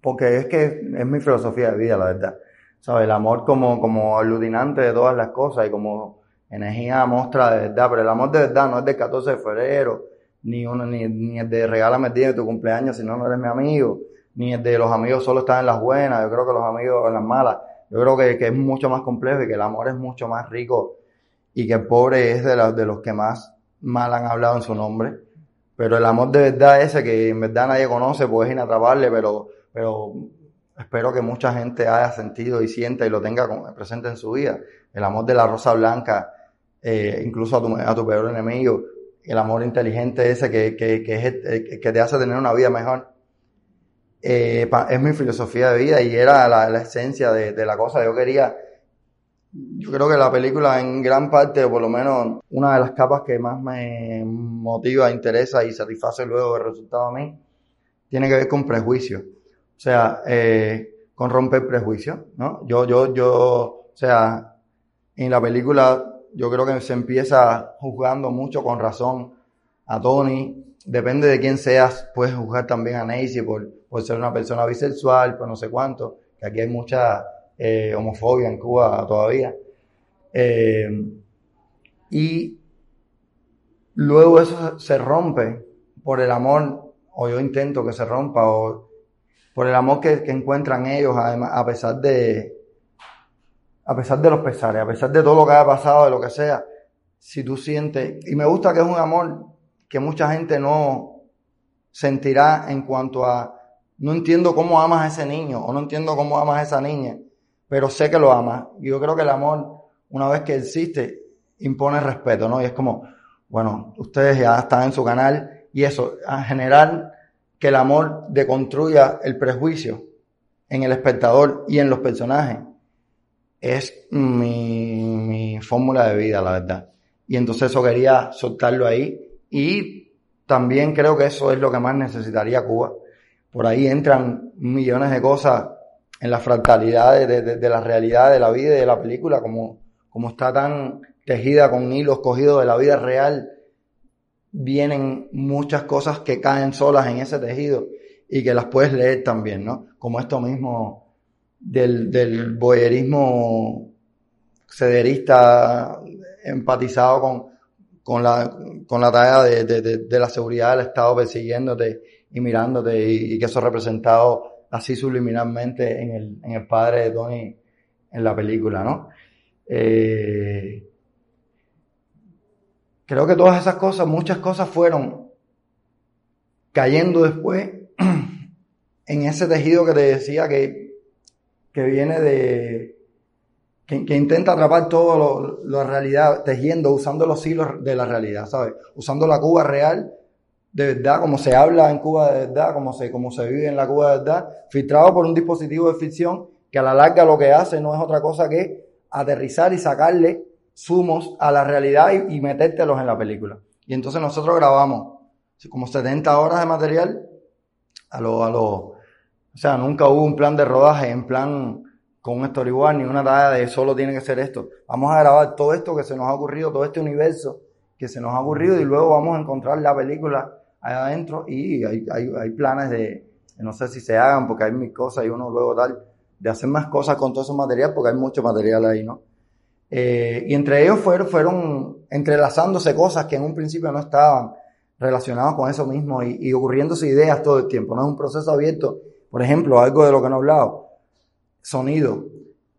porque es que es mi filosofía de vida, la verdad. ¿Sabes? El amor como, como aglutinante de todas las cosas y como energía mostra de verdad, pero el amor de verdad no es del 14 de febrero, ni uno, ni, ni el de regálame el día de tu cumpleaños si no, no eres mi amigo, ni el de los amigos solo están en las buenas, yo creo que los amigos en las malas. yo creo que, que, es mucho más complejo y que el amor es mucho más rico y que el pobre es de, de los que más mal han hablado en su nombre. Pero el amor de verdad ese que en verdad nadie conoce, pues es inatrapable, pero, pero espero que mucha gente haya sentido y sienta y lo tenga presente en su vida. El amor de la rosa blanca, eh, incluso a tu, a tu peor enemigo, el amor inteligente ese que, que, que, que te hace tener una vida mejor. Eh, es mi filosofía de vida y era la, esencia de, de, la cosa. Yo quería, yo creo que la película en gran parte, o por lo menos una de las capas que más me motiva, interesa y satisface luego el resultado a mí, tiene que ver con prejuicio. O sea, eh, con romper prejuicios, ¿no? Yo, yo, yo, o sea, en la película yo creo que se empieza juzgando mucho con razón a Tony. Depende de quién seas, puedes juzgar también a Nancy por, por ser una persona bisexual, por no sé cuánto, que aquí hay mucha eh, homofobia en Cuba todavía. Eh, y luego eso se rompe por el amor, o yo intento que se rompa, o por el amor que, encuentran ellos, a pesar de, a pesar de los pesares, a pesar de todo lo que haya pasado, de lo que sea, si tú sientes, y me gusta que es un amor que mucha gente no sentirá en cuanto a, no entiendo cómo amas a ese niño, o no entiendo cómo amas a esa niña, pero sé que lo amas. Y yo creo que el amor, una vez que existe, impone respeto, ¿no? Y es como, bueno, ustedes ya están en su canal, y eso, a generar que el amor deconstruya el prejuicio en el espectador y en los personajes es mi, fórmula de vida, la verdad. Y entonces eso quería soltarlo ahí. Y también creo que eso es lo que más necesitaría Cuba. Por ahí entran millones de cosas en la fractalidad de, la realidad de la vida y de la película, como, como está tan tejida con hilos cogidos de la vida real, vienen muchas cosas que caen solas en ese tejido y que las puedes leer también, ¿no? Como esto mismo del, del boyerismo cederista empatizado con, con, la, con la tarea de, de, de, la seguridad del Estado persiguiéndote y mirándote y, que eso representado así subliminalmente en el, en el padre de Tony en la película, ¿no? Eh, creo que todas esas cosas, muchas cosas fueron cayendo después en ese tejido que te decía que que viene de, que, intenta atrapar todo lo, la realidad, tejiendo, usando los hilos de la realidad, ¿sabes? Usando la Cuba real, de verdad, como se habla en Cuba de verdad, como se, como se vive en la Cuba de verdad, filtrado por un dispositivo de ficción que a la larga lo que hace no es otra cosa que aterrizar y sacarle sumos a la realidad y, metértelos en la película. Y entonces nosotros grabamos como 70 horas de material a lo, a lo, o sea, nunca hubo un plan de rodaje en plan con un storyboard ni una tarea de solo tiene que ser esto. Vamos a grabar todo esto que se nos ha ocurrido, todo este universo que se nos ha ocurrido y luego vamos a encontrar la película adentro y hay, hay, hay planes de, no sé si se hagan porque hay mil cosas y uno luego tal, de hacer más cosas con todo ese material porque hay mucho material ahí, ¿no? Eh, y entre ellos fueron, fueron entrelazándose cosas que en un principio no estaban relacionadas con eso mismo y, y ocurriéndose ideas todo el tiempo, no es un proceso abierto por ejemplo, algo de lo que no he hablado, sonido.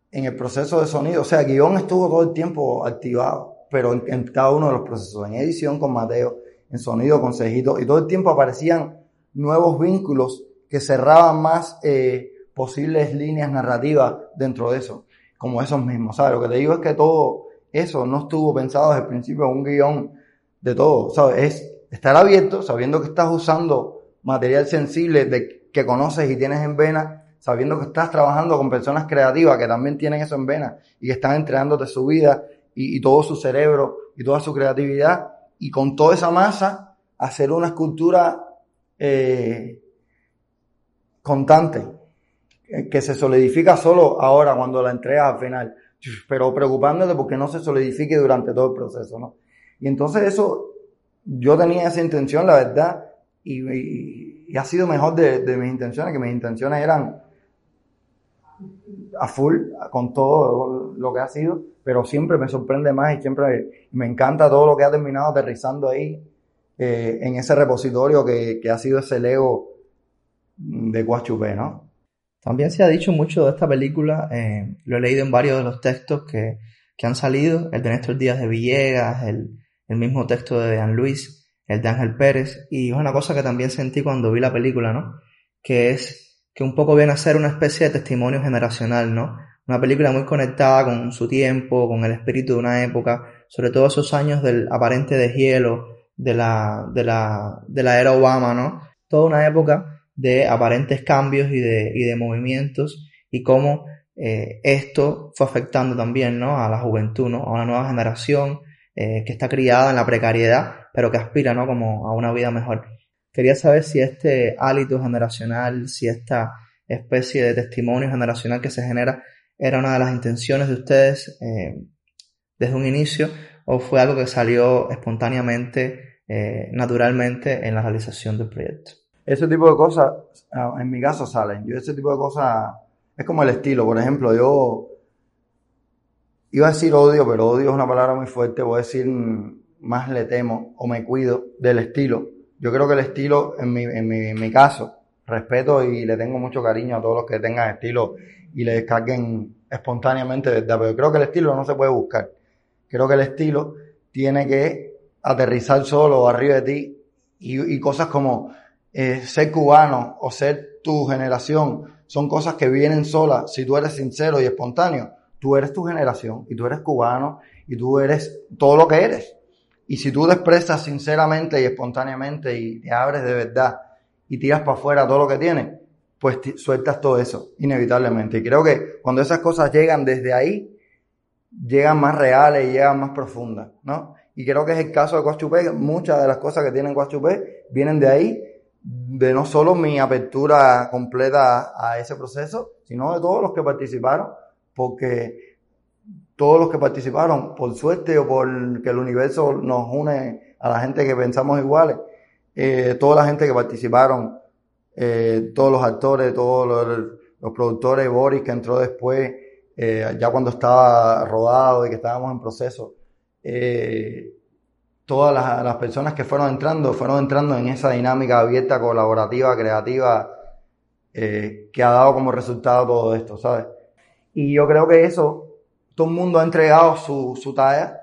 En el proceso de sonido, o sea, guion estuvo todo el tiempo activado, pero en, cada uno de los procesos, en edición con Mateo, en sonido con Cejito, y todo el tiempo aparecían nuevos vínculos que cerraban más eh, posibles líneas narrativas dentro de eso, como esos mismos, ¿sabes? Lo que te digo es que todo eso no estuvo pensado desde el principio un guion de todo, ¿sabes? Es estar abierto, sabiendo que estás usando material sensible de que conoces y tienes en vena, sabiendo que estás trabajando con personas creativas que también tienen eso en vena y que están entrenándote su vida y, todo su cerebro y toda su creatividad y con toda esa masa hacer una escultura eh, constante que se solidifica solo ahora cuando la entregas al final, pero preocupándote porque no se solidifique durante todo el proceso, ¿no? Y entonces eso, yo tenía esa intención, la verdad, y ha sido mejor de, mis intenciones, que mis intenciones eran a full con todo lo que ha sido, pero siempre me sorprende más y siempre me encanta todo lo que ha terminado aterrizando ahí eh, en ese repositorio que, que, ha sido ese Lego de Guachupé, ¿no? También se ha dicho mucho de esta película, eh, lo he leído en varios de los textos que, que han salido, el de Néstor Díaz de Villegas, el, el mismo texto de Dan Luis, el de Ángel Pérez, y es una cosa que también sentí cuando vi la película, ¿no? Que es que un poco viene a ser una especie de testimonio generacional, ¿no? Una película muy conectada con su tiempo, con el espíritu de una época, sobre todo esos años del aparente deshielo de la, de la, de la era Obama, ¿no? Toda una época de aparentes cambios y de, y de movimientos y cómo eh, esto fue afectando también, ¿no? A la juventud, ¿no? A una nueva generación eh, que está criada en la precariedad, pero que aspira, ¿no? Como a una vida mejor. Quería saber si este hálito generacional, si esta especie de testimonio generacional que se genera era una de las intenciones de ustedes eh, desde un inicio o fue algo que salió espontáneamente, eh, naturalmente en la realización del proyecto. Ese tipo de cosas, ah, en mi caso, salen. Yo ese tipo de cosas, es como el estilo. Por ejemplo, yo iba a decir odio, pero odio es una palabra muy fuerte. Voy a decir más le temo o me cuido del estilo. Yo creo que el estilo, en mi, en mi, en mi caso, respeto y le tengo mucho cariño a todos los que tengan estilo y le descarguen espontáneamente, ¿verdad? Pero creo que el estilo no se puede buscar. Creo que el estilo tiene que aterrizar solo arriba de ti y, cosas como eh, ser cubano o ser tu generación son cosas que vienen solas si tú eres sincero y espontáneo. Tú eres tu generación y tú eres cubano y tú eres todo lo que eres. Y si tú te expresas sinceramente y espontáneamente y te abres de verdad y tiras para afuera todo lo que tienes, pues sueltas todo eso, inevitablemente. Y creo que cuando esas cosas llegan desde ahí, llegan más reales y llegan más profundas, ¿no? Y creo que es el caso de Coachupé, muchas de las cosas que tienen Coachupé vienen de ahí, de no solo mi apertura completa a ese proceso, sino de todos los que participaron, porque todos los que participaron, por suerte o por que el universo nos une a la gente que pensamos iguales, eh, toda la gente que participaron, eh, todos los actores, todos los, productores, Boris que entró después, eh, ya cuando estaba rodado y que estábamos en proceso, todas las, personas que fueron entrando, fueron entrando en esa dinámica abierta, colaborativa, creativa, que ha dado como resultado todo esto, ¿sabes? Y yo creo que eso, todo el mundo ha entregado su, su talla.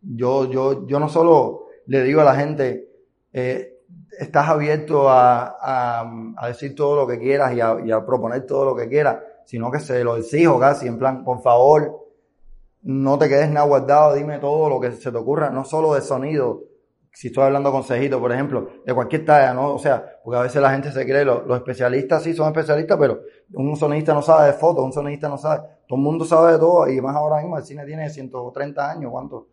Yo, yo, yo no solo le digo a la gente, estás abierto a, a, decir todo lo que quieras y a, y a, proponer todo lo que quieras, sino que se lo exijo casi, en plan, por favor, no te quedes nada guardado, dime todo lo que se te ocurra, no solo de sonido, si estoy hablando con Cejito, por ejemplo, de cualquier talla, ¿no? O sea, porque a veces la gente se cree, los, los especialistas sí son especialistas, pero un sonidista no sabe de fotos, un sonidista no sabe, todo el mundo sabe de todo, y más ahora mismo el cine tiene 130 años, ¿cuánto?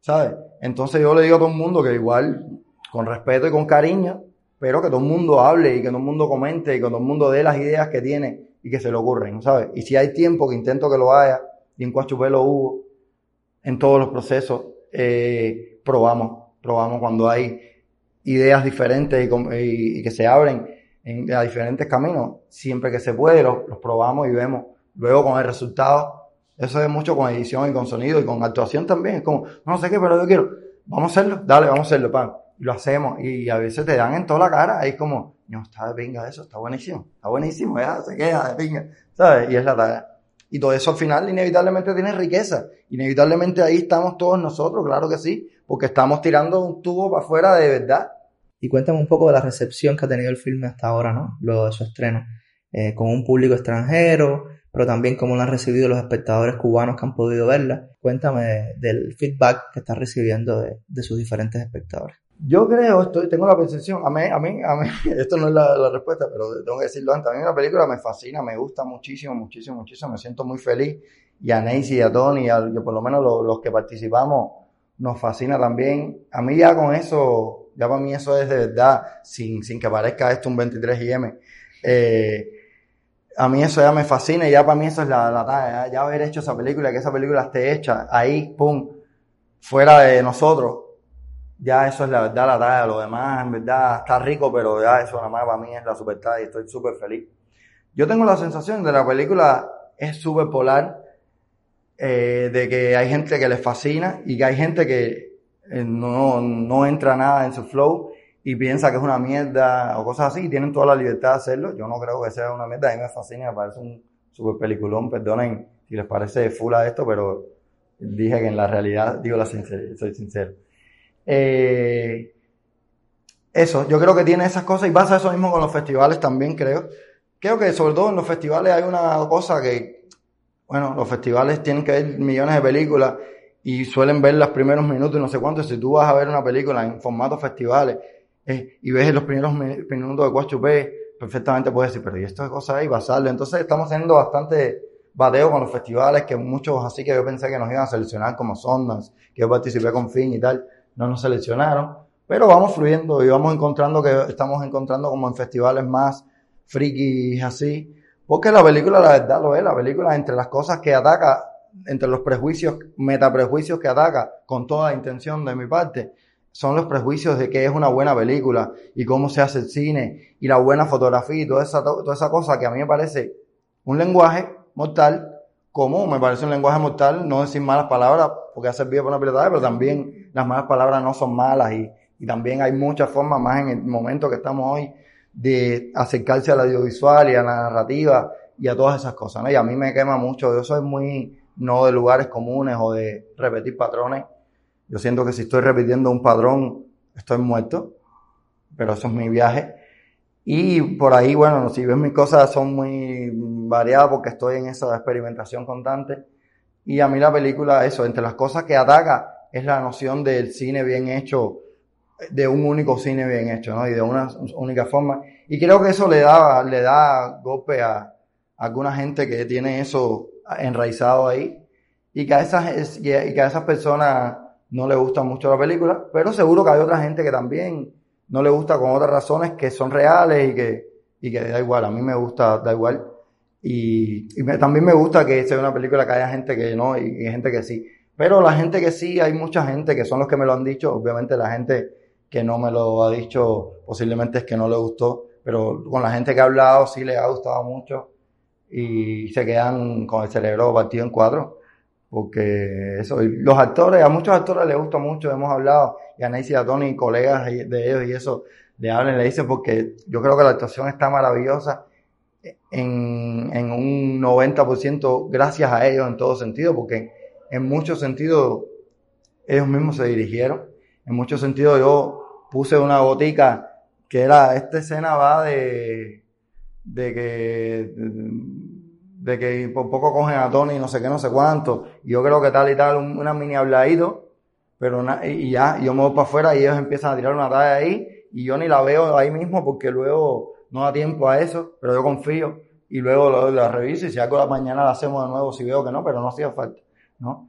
¿Sabes? Entonces yo le digo a todo el mundo que igual con respeto y con cariño, pero que todo el mundo hable y que todo el mundo comente y que todo el mundo dé las ideas que tiene y que se le ocurren, ¿sabes? Y si hay tiempo que intento que lo haya, y en Coachupé lo hubo, en todos los procesos, eh, probamos, probamos cuando hay ideas diferentes y, que se abren en, a diferentes caminos, siempre que se puede, los, los probamos y vemos. Luego con el resultado, eso es mucho con edición y con sonido y con actuación también, es como, no sé qué, pero yo quiero, vamos a hacerlo, dale, vamos a hacerlo, pan lo hacemos y a veces te dan en toda la cara, ahí como, no, está de pinga eso, está buenísimo, está buenísimo, ya se queda de pinga, ¿sabes? Y es la tarea. Y todo eso al final inevitablemente tiene riqueza. Inevitablemente ahí estamos todos nosotros, claro que sí, porque estamos tirando un tubo para afuera de verdad. Y cuéntame un poco de la recepción que ha tenido el filme hasta ahora, ¿no? Luego de su estreno. Eh, con un público extranjero, pero también cómo lo han recibido los espectadores cubanos que han podido verla. Cuéntame del feedback que está recibiendo de, de sus diferentes espectadores. Yo creo, estoy, tengo la percepción, a mí, a mí, a mí, esto no es la, respuesta, pero tengo que decirlo antes, a mí la película me fascina, me gusta muchísimo, muchísimo, muchísimo, me siento muy feliz, y a Nancy y a Tony, a, por lo menos los, que participamos, nos fascina también. A mí ya con eso, ya para mí eso es de verdad, sin, sin que parezca esto un 23 IM, eh, a mí eso ya me fascina y ya para mí eso es la, la ya, ya haber hecho esa película, que esa película esté hecha ahí, pum, fuera de nosotros, ya eso es la verdad, la talla, lo demás, en verdad, está rico, pero ya eso nada más para mí es la super talla y estoy súper feliz. Yo tengo la sensación de la película es súper polar, eh, de que hay gente que les fascina y que hay gente que eh, no, no entra nada en su flow y piensa que es una mierda o cosas así, y tienen toda la libertad de hacerlo. Yo no creo que sea una mierda, a mí me fascina, me parece un super peliculón, perdonen si les parece full a esto, pero dije que en la realidad, digo la sinceridad, soy sincero. Eh, eso, yo creo que tiene esas cosas y pasa eso mismo con los festivales también, creo. Creo que sobre todo en los festivales hay una cosa que, bueno, los festivales tienen que ver millones de películas y suelen ver los primeros minutos y no sé cuánto. Si tú vas a ver una película en formato festivales eh, y ves los primeros minutos de 4P, perfectamente puedes decir, pero ¿y esto es cosa ahí? Basarlo. Entonces estamos haciendo bastante bateo con los festivales, que muchos así que yo pensé que nos iban a seleccionar como Sundance, que yo participé con Fin y tal, no nos seleccionaron. Pero vamos fluyendo y vamos encontrando que estamos encontrando como en festivales más frikis así. Porque la película, la verdad lo es, la película entre las cosas que ataca, entre los prejuicios, metaprejuicios que ataca con toda intención de mi parte, son los prejuicios de que es una buena película y cómo se hace el cine y la buena fotografía y toda esa, toda esa cosa que a mí me parece un lenguaje mortal, como me parece un lenguaje mortal no decir malas palabras porque hace vida por una pilotada, pero también las malas palabras no son malas y, y también hay muchas formas más en el momento que estamos hoy de acercarse al audiovisual y a la narrativa y a todas esas cosas, ¿no? Y a mí me quema mucho, yo soy muy no de lugares comunes o de repetir patrones, yo siento que si estoy repitiendo un padrón, estoy muerto, pero eso es mi viaje. Y por ahí, bueno, si ves mis cosas son muy variadas porque estoy en esa experimentación constante. Y a mí la película, eso, entre las cosas que ataca es la noción del cine bien hecho, de un único cine bien hecho, ¿no? Y de una única forma. Y creo que eso le da, le da golpe a, alguna gente que tiene eso enraizado ahí. Y que a esas, y que a esas personas no le gusta mucho la película, pero seguro que hay otra gente que también no le gusta con otras razones que son reales y que, y que da igual. A mí me gusta, da igual. Y, también me gusta que sea una película que haya gente que no y, gente que sí. Pero la gente que sí, hay mucha gente que son los que me lo han dicho. Obviamente la gente que no me lo ha dicho posiblemente es que no le gustó. Pero con la gente que ha hablado sí le ha gustado mucho. Y se quedan con el cerebro partido en cuatro porque eso, los actores, a muchos actores les gusta mucho, hemos hablado, y a Nancy y a Tony, colegas de ellos y eso, le hablan, le dicen, porque yo creo que la actuación está maravillosa en, en un 90% gracias a ellos en todo sentido, porque en muchos sentidos ellos mismos se dirigieron, en muchos sentidos yo puse una gotica que era, esta escena va de, de que de que por poco cogen a Tony no sé qué, no sé cuánto. Yo creo que tal y tal, una mini habladito, pero y ya, yo me voy para afuera y ellos empiezan a tirar una talla ahí y yo ni la veo ahí mismo porque luego no da tiempo a eso, pero yo confío y luego la reviso y si algo la mañana la hacemos de nuevo si veo que no, pero no hacía falta, ¿no?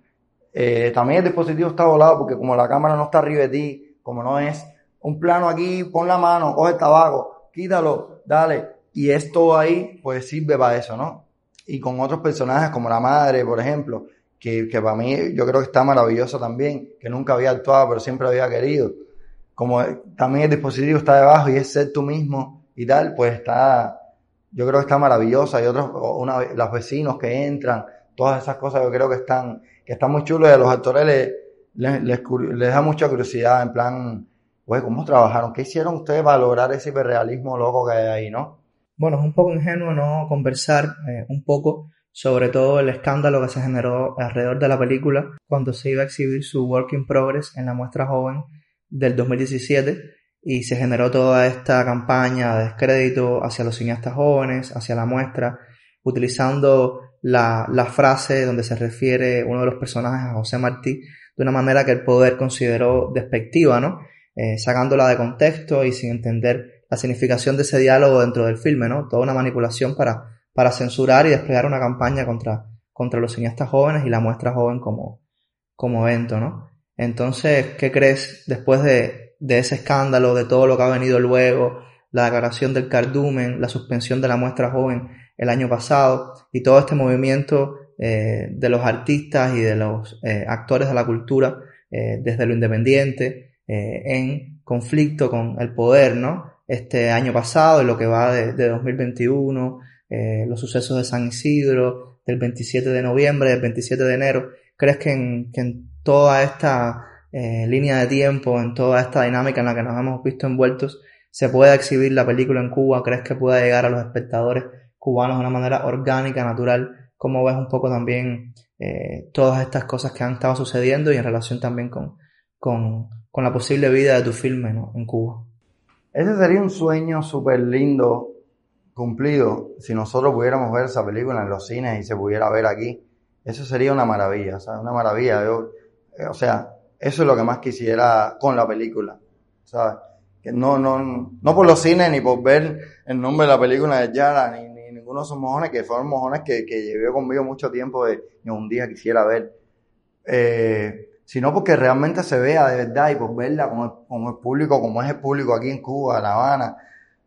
Eh, también el dispositivo está volado porque como la cámara no está arriba de ti, como no es un plano aquí, pon la mano, coge el tabaco, quítalo, dale, y esto ahí, pues sirve para eso, ¿no? y con otros personajes como la madre, por ejemplo, que, que para mí yo creo que está maravillosa también, que nunca había actuado, pero siempre había querido. Como también el dispositivo está debajo y es ser tú mismo y tal, pues está, yo creo que está maravillosa. Y otros, una, los vecinos que entran, todas esas cosas yo creo que están, que están muy chulos y a los actores les, les, les, da mucha curiosidad, en plan, güey, ¿cómo trabajaron? ¿Qué hicieron ustedes para lograr ese hiperrealismo loco que hay ahí, no? Bueno, es un poco ingenuo no conversar eh, un poco sobre todo el escándalo que se generó alrededor de la película cuando se iba a exhibir su Work in Progress en la muestra joven del 2017 y se generó toda esta campaña de descrédito hacia los cineastas jóvenes, hacia la muestra, utilizando la, la frase donde se refiere uno de los personajes a José Martí de una manera que el poder consideró despectiva, ¿no? Eh, sacándola de contexto y sin entender la significación de ese diálogo dentro del filme, ¿no? Toda una manipulación para, para censurar y desplegar una campaña contra, contra los cineastas jóvenes y la muestra joven como, como evento, ¿no? Entonces, ¿qué crees después de, de ese escándalo, de todo lo que ha venido luego, la declaración del cardumen, la suspensión de la muestra joven el año pasado y todo este movimiento eh, de los artistas y de los eh, actores de la cultura eh, desde lo independiente en conflicto con el poder, ¿no? este año pasado y lo que va de, 2021, eh, los sucesos de San Isidro, del 27 de noviembre, del 27 de enero. ¿Crees que en, toda esta eh, línea de tiempo, en toda esta dinámica en la que nos hemos visto envueltos, se pueda exhibir la película en Cuba? ¿Crees que pueda llegar a los espectadores cubanos de una manera orgánica, natural? ¿Cómo ves un poco también eh, todas estas cosas que han estado sucediendo y en relación también con, con, con la posible vida de tu filme en Cuba? Ese sería un sueño súper lindo cumplido si nosotros pudiéramos ver esa película en los cines y se pudiera ver aquí. Eso sería una maravilla, ¿sabes? Una maravilla. Eh, o sea, eso es lo que más quisiera con la película, ¿sabes? Que no, no, no por los cines ni por ver el nombre de la película de Yara, ni, ninguno de esos mojones que fueron mojones que, que llevé conmigo mucho tiempo de un día quisiera ver. Eh, sino porque realmente se vea de verdad y por verla como, como el público, como es el público aquí en Cuba, La Habana,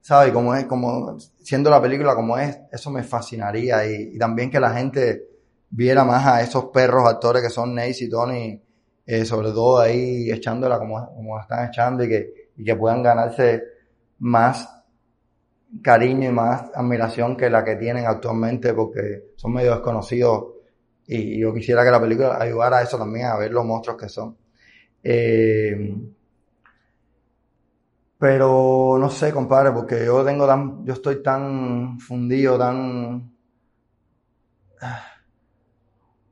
¿sabes? Como es, como siendo la película como es, eso me fascinaría y, también que la gente viera más a esos perros actores que son Nace y Tony, eh, sobre todo ahí echándola como, como están echando y que, y que puedan ganarse más cariño y más admiración que la que tienen actualmente porque son medio desconocidos y yo quisiera que la película ayudara a eso también, a ver los monstruos que son. Eh, pero no sé, compadre, porque yo tengo tan, yo estoy tan fundido, tan,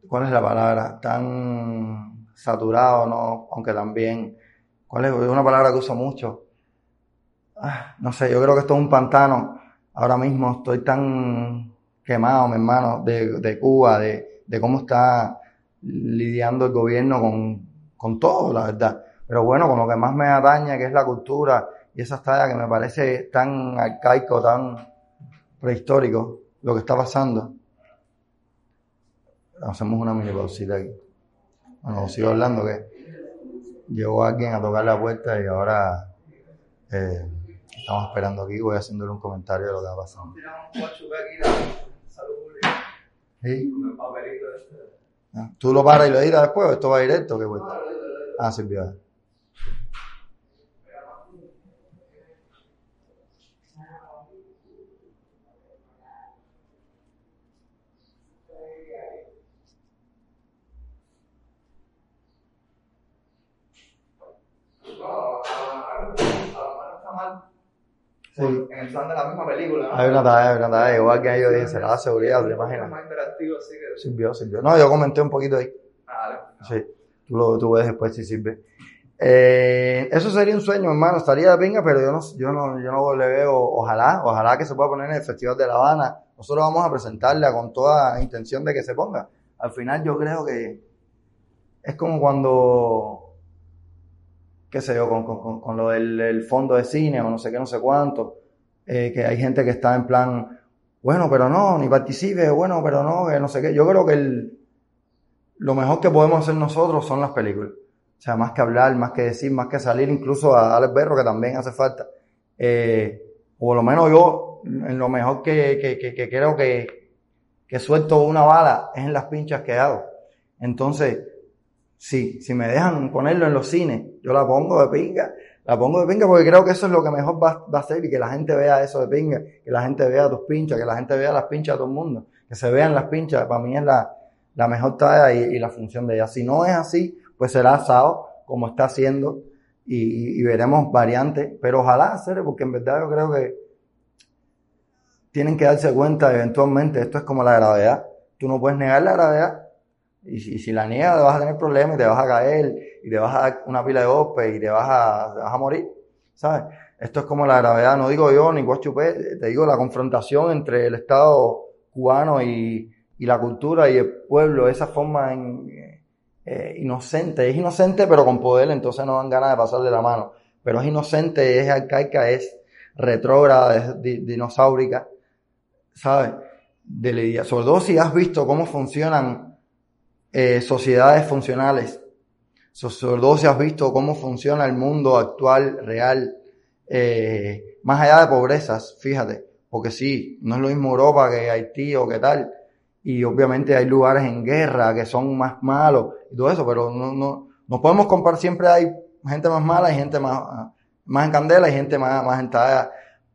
¿cuál es la palabra? Tan saturado, ¿no? Aunque también, ¿cuál es? una palabra que uso mucho. Ah, no sé, yo creo que esto es un pantano. Ahora mismo estoy tan quemado, mi hermano, de, de Cuba, de, de cómo está lidiando el gobierno con, con todo, la verdad. Pero bueno, con lo que más me atañe, que es la cultura y esa talla que me parece tan arcaico, tan prehistórico, lo que está pasando. Hacemos una mini pausita aquí. Bueno, sigo hablando que llegó alguien a tocar la puerta y ahora eh, estamos esperando aquí. Voy haciéndole un comentario de lo que ha pasado. ¿Sí? Ah, ¿Tú lo paras y lo editas después o esto va directo? ¿Qué vuelta? Ah, sí, bien. Sí. En el plan de la misma película. Hay una talla, hay una talla. Igual que ellos dicen, será la seguridad, ¿te imaginas? más interactivo, así que... Sirvió, sirvió. No, yo comenté un poquito ahí. Ah, Sí, tú lo tú ves después si sirve. Eh, eso sería un sueño, hermano. Estaría de pinga, pero yo no, yo no, yo no le veo, ojalá, ojalá que se pueda poner en el Festival de La Habana. Nosotros vamos a presentarla con toda intención de que se ponga. Al final yo creo que es como cuando qué sé yo, con, con, con lo del fondo de cine o no sé qué, no sé cuánto, eh, que hay gente que está en plan, bueno, pero no, ni participe, bueno, pero no, que no sé qué. Yo creo que el, lo mejor que podemos hacer nosotros son las películas. O sea, más que hablar, más que decir, más que salir incluso a Alex Berro, que también hace falta. Eh, o por lo menos yo, en lo mejor que, que, que, creo que, que suelto una bala es en las pinchas que hago. Entonces, Sí, si me dejan ponerlo en los cines, yo la pongo de pinga. La pongo de pinga porque creo que eso es lo que mejor va, a ser y que la gente vea eso de pinga, que la gente vea tus pinchas, que la gente vea las pinchas de todo el mundo, que se vean las pinchas, para mí es la, la mejor talla y, la función de ella. Si no es así, pues será asado, como está haciendo, y, y, veremos variantes, pero ojalá hacer, porque en verdad yo creo que tienen que darse cuenta eventualmente, esto es como la gravedad, tú no puedes negar la gravedad, y si, si la niegas, vas a tener problemas y te vas a caer y te vas a dar una pila de golpes y te vas a, vas a morir, ¿sabes? Esto es como la gravedad, no digo yo ni Guachupé, te digo la confrontación entre el Estado cubano y, y la cultura y el pueblo, esa forma en, eh, inocente, es inocente pero con poder, entonces no dan ganas de pasarle la mano, pero es inocente, es arcaica, es retrógrada, es dinosaurica, ¿sabes? De, sobre todo si has visto cómo funcionan eh, sociedades funcionales. Sobre todo si has visto cómo funciona el mundo actual, real, eh, más allá de pobrezas, fíjate, porque sí, no es lo mismo Europa que Haití o qué tal, y obviamente hay lugares en guerra que son más malos y todo eso, pero no, no, no podemos comparar, siempre hay gente más mala y gente más, más en candela y gente más, más entada.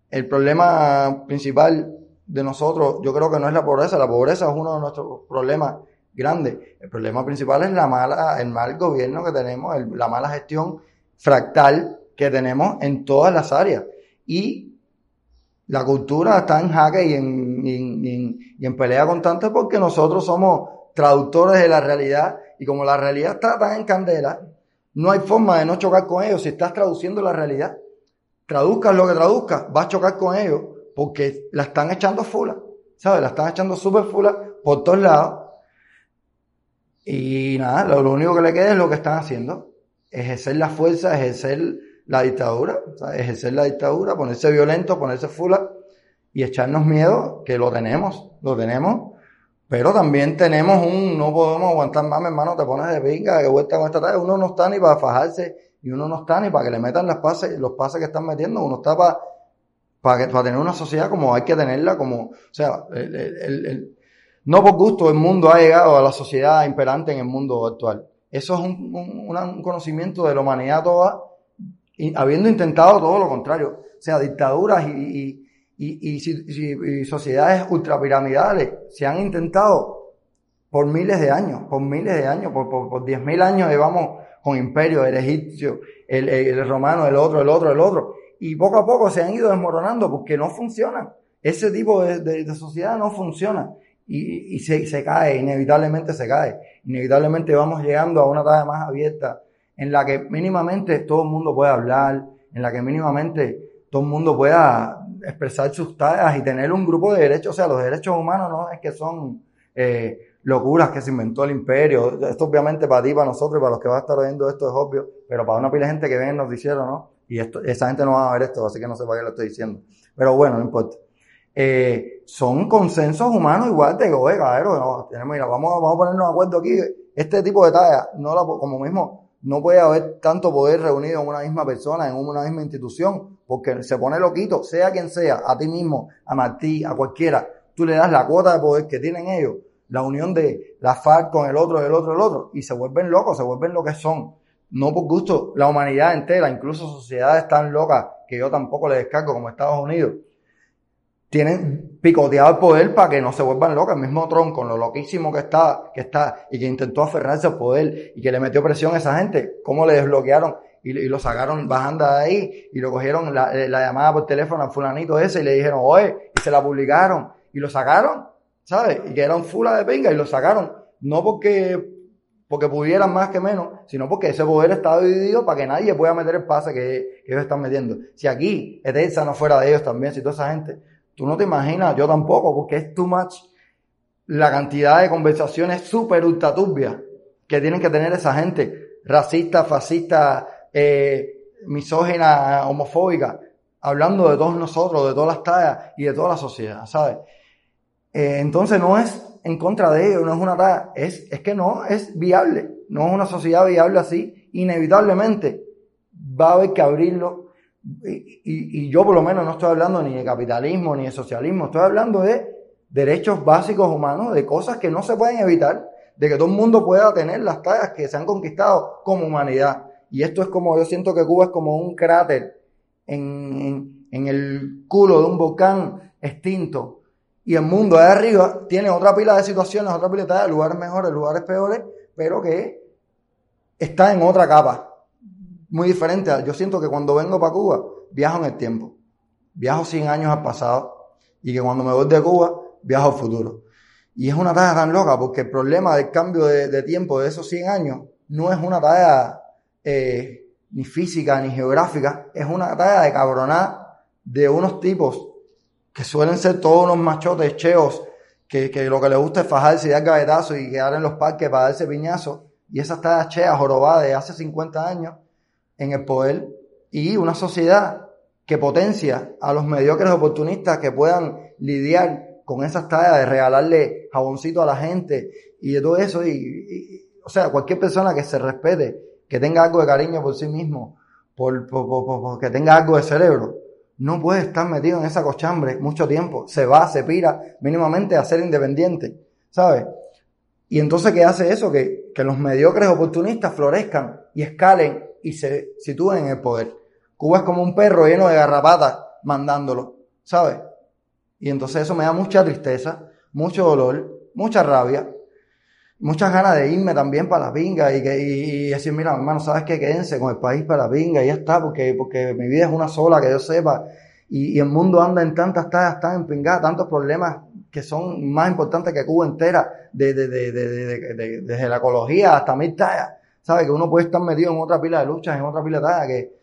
El problema principal de nosotros, yo creo que no es la pobreza, la pobreza es uno de nuestros problemas grande. El problema principal es la mala, el mal gobierno que tenemos, la mala gestión fractal que tenemos en todas las áreas. Y la cultura está en jaque y en, y en pelea constante porque nosotros somos traductores de la realidad y como la realidad está tan en candela, no hay forma de no chocar con ellos si estás traduciendo la realidad. Traduzcas lo que traduzcas, vas a chocar con ellos porque la están echando fula, ¿sabes? La están echando súper fula por todos lados. Y nada, lo, único que le queda es lo que están haciendo. Ejercer la fuerza, ejercer la dictadura, ejercer la dictadura, ponerse violento, ponerse fula y echarnos miedo, que lo tenemos, lo tenemos. Pero también tenemos un, no podemos aguantar más, hermano, te pones de pinga, que vuelta con esta tarde. Uno no está ni para fajarse y uno no está ni para que le metan las pases, los pases que están metiendo, uno está para, para, para tener una sociedad como hay que tenerla, como, o sea, el, el, el, no por gusto el mundo ha llegado a la sociedad imperante en el mundo actual. Eso es un, conocimiento de la humanidad toda, y, habiendo intentado todo lo contrario. O sea, dictaduras y, y, sociedades ultrapiramidales se han intentado por miles de años, por miles de años, por, por, por diez mil años llevamos con imperio, el egipcio, el, romano, el otro, el otro, el otro. Y poco a poco se han ido desmoronando porque no funcionan. Ese tipo de, sociedad no funciona. Y, y se, se, cae, inevitablemente se cae. Inevitablemente vamos llegando a una talla más abierta en la que mínimamente todo el mundo pueda hablar, en la que mínimamente todo el mundo pueda expresar sus tallas y tener un grupo de derechos. O sea, los derechos humanos no es que son eh, locuras que se inventó el imperio. Esto obviamente para ti, para nosotros para los que van a estar oyendo esto es obvio, pero para una pila de gente que ve el noticiero, ¿no? Y esto, esa gente no va a ver esto, así que no sé para qué lo estoy diciendo. Pero bueno, no importa. Eh, son consensos humanos igual de que, oye, no, tenemos, mira, vamos, vamos a ponernos de acuerdo aquí. Este tipo de talla, no la, como mismo, no puede haber tanto poder reunido en una misma persona, en una misma institución, porque se pone loquito, sea quien sea, a ti mismo, a Martí, a cualquiera, tú le das la cuota de poder que tienen ellos, la unión de la FARC con el otro, el otro, el otro, y se vuelven locos, se vuelven lo que son. No por gusto, la humanidad entera, incluso sociedades tan locas que yo tampoco le descargo como Estados Unidos, tienen picoteado el poder para que no se vuelvan locas. El mismo Trump, con lo loquísimo que está, que está, y que intentó aferrarse al poder y que le metió presión a esa gente, cómo le desbloquearon y, lo sacaron bajando de ahí y lo cogieron la, la llamada por teléfono al fulanito ese y le dijeron, oye, y se la publicaron y lo sacaron ¿sabes? Y que eran fula de pinga y lo sacaron. No porque, porque pudieran más que menos, sino porque ese poder estaba dividido para que nadie pueda meter el pase que, ellos están metiendo. Si aquí Etesa no fuera de ellos también, si toda esa gente, tú no te imaginas, yo tampoco, porque es too much. La cantidad de conversaciones súper ultra turbias que tienen que tener esa gente, racista, fascista, eh, misógina, homofóbica, hablando de todos nosotros, de todas las tallas y de toda la sociedad, ¿sabes? Eh, entonces no es en contra de ellos, no es una es, es que no es viable, no es una sociedad viable así, inevitablemente. Va a haber que abrirlo. Y, yo por lo menos no estoy hablando ni de capitalismo ni de socialismo, estoy hablando de derechos básicos humanos, de cosas que no se pueden evitar, de que todo el mundo pueda tener las tallas que se han conquistado como humanidad. Y esto es como, yo siento que Cuba es como un cráter en, en, en el culo de un volcán extinto, y el mundo de arriba tiene otra pila de situaciones, otra pila de lugares mejores, lugares peores, pero que está en otra capa. Muy diferente. Yo siento que cuando vengo para Cuba, viajo en el tiempo. Viajo 100 años al pasado. Y que cuando me voy de Cuba, viajo al futuro. Y es una tarea tan loca porque el problema del cambio de, tiempo de esos 100 años no es una tarea eh, ni física ni geográfica, es una tarea de cabronar de unos tipos que suelen ser todos unos machotes cheos, que, lo que les gusta es fajarse y dar gavetazo y quedar en los parques para darse piñazo, y esas tallas cheas jorobadas de hace 50 años en el poder, y una sociedad que potencia a los mediocres oportunistas que puedan lidiar con esas tallas de regalarle jaboncito a la gente y de todo eso, y, o sea, cualquier persona que se respete, que tenga algo de cariño por sí mismo, por, por, por que tenga algo de cerebro, no puede estar metido en esa cochambre mucho tiempo. Se va, se pira mínimamente a ser independiente, ¿sabes? Y entonces, ¿qué hace eso? Que, que los mediocres oportunistas florezcan y escalen y se sitúen en el poder. Cuba es como un perro lleno de garrapatas mandándolo, ¿sabes? Y entonces eso me da mucha tristeza, mucho dolor, mucha rabia. muchas ganas de irme también para la pinga y, que, y, decir, mira, hermano, ¿sabes qué? Quédense con el país para la pinga y ya está, porque, porque mi vida es una sola, que yo sepa. Y, el mundo anda en tantas tallas tan empingadas, tantos problemas que son más importantes que Cuba entera, de, desde la ecología hasta mil tallas. ¿Sabes? Que uno puede estar metido en otra pila de luchas, en otra pila de tallas, que,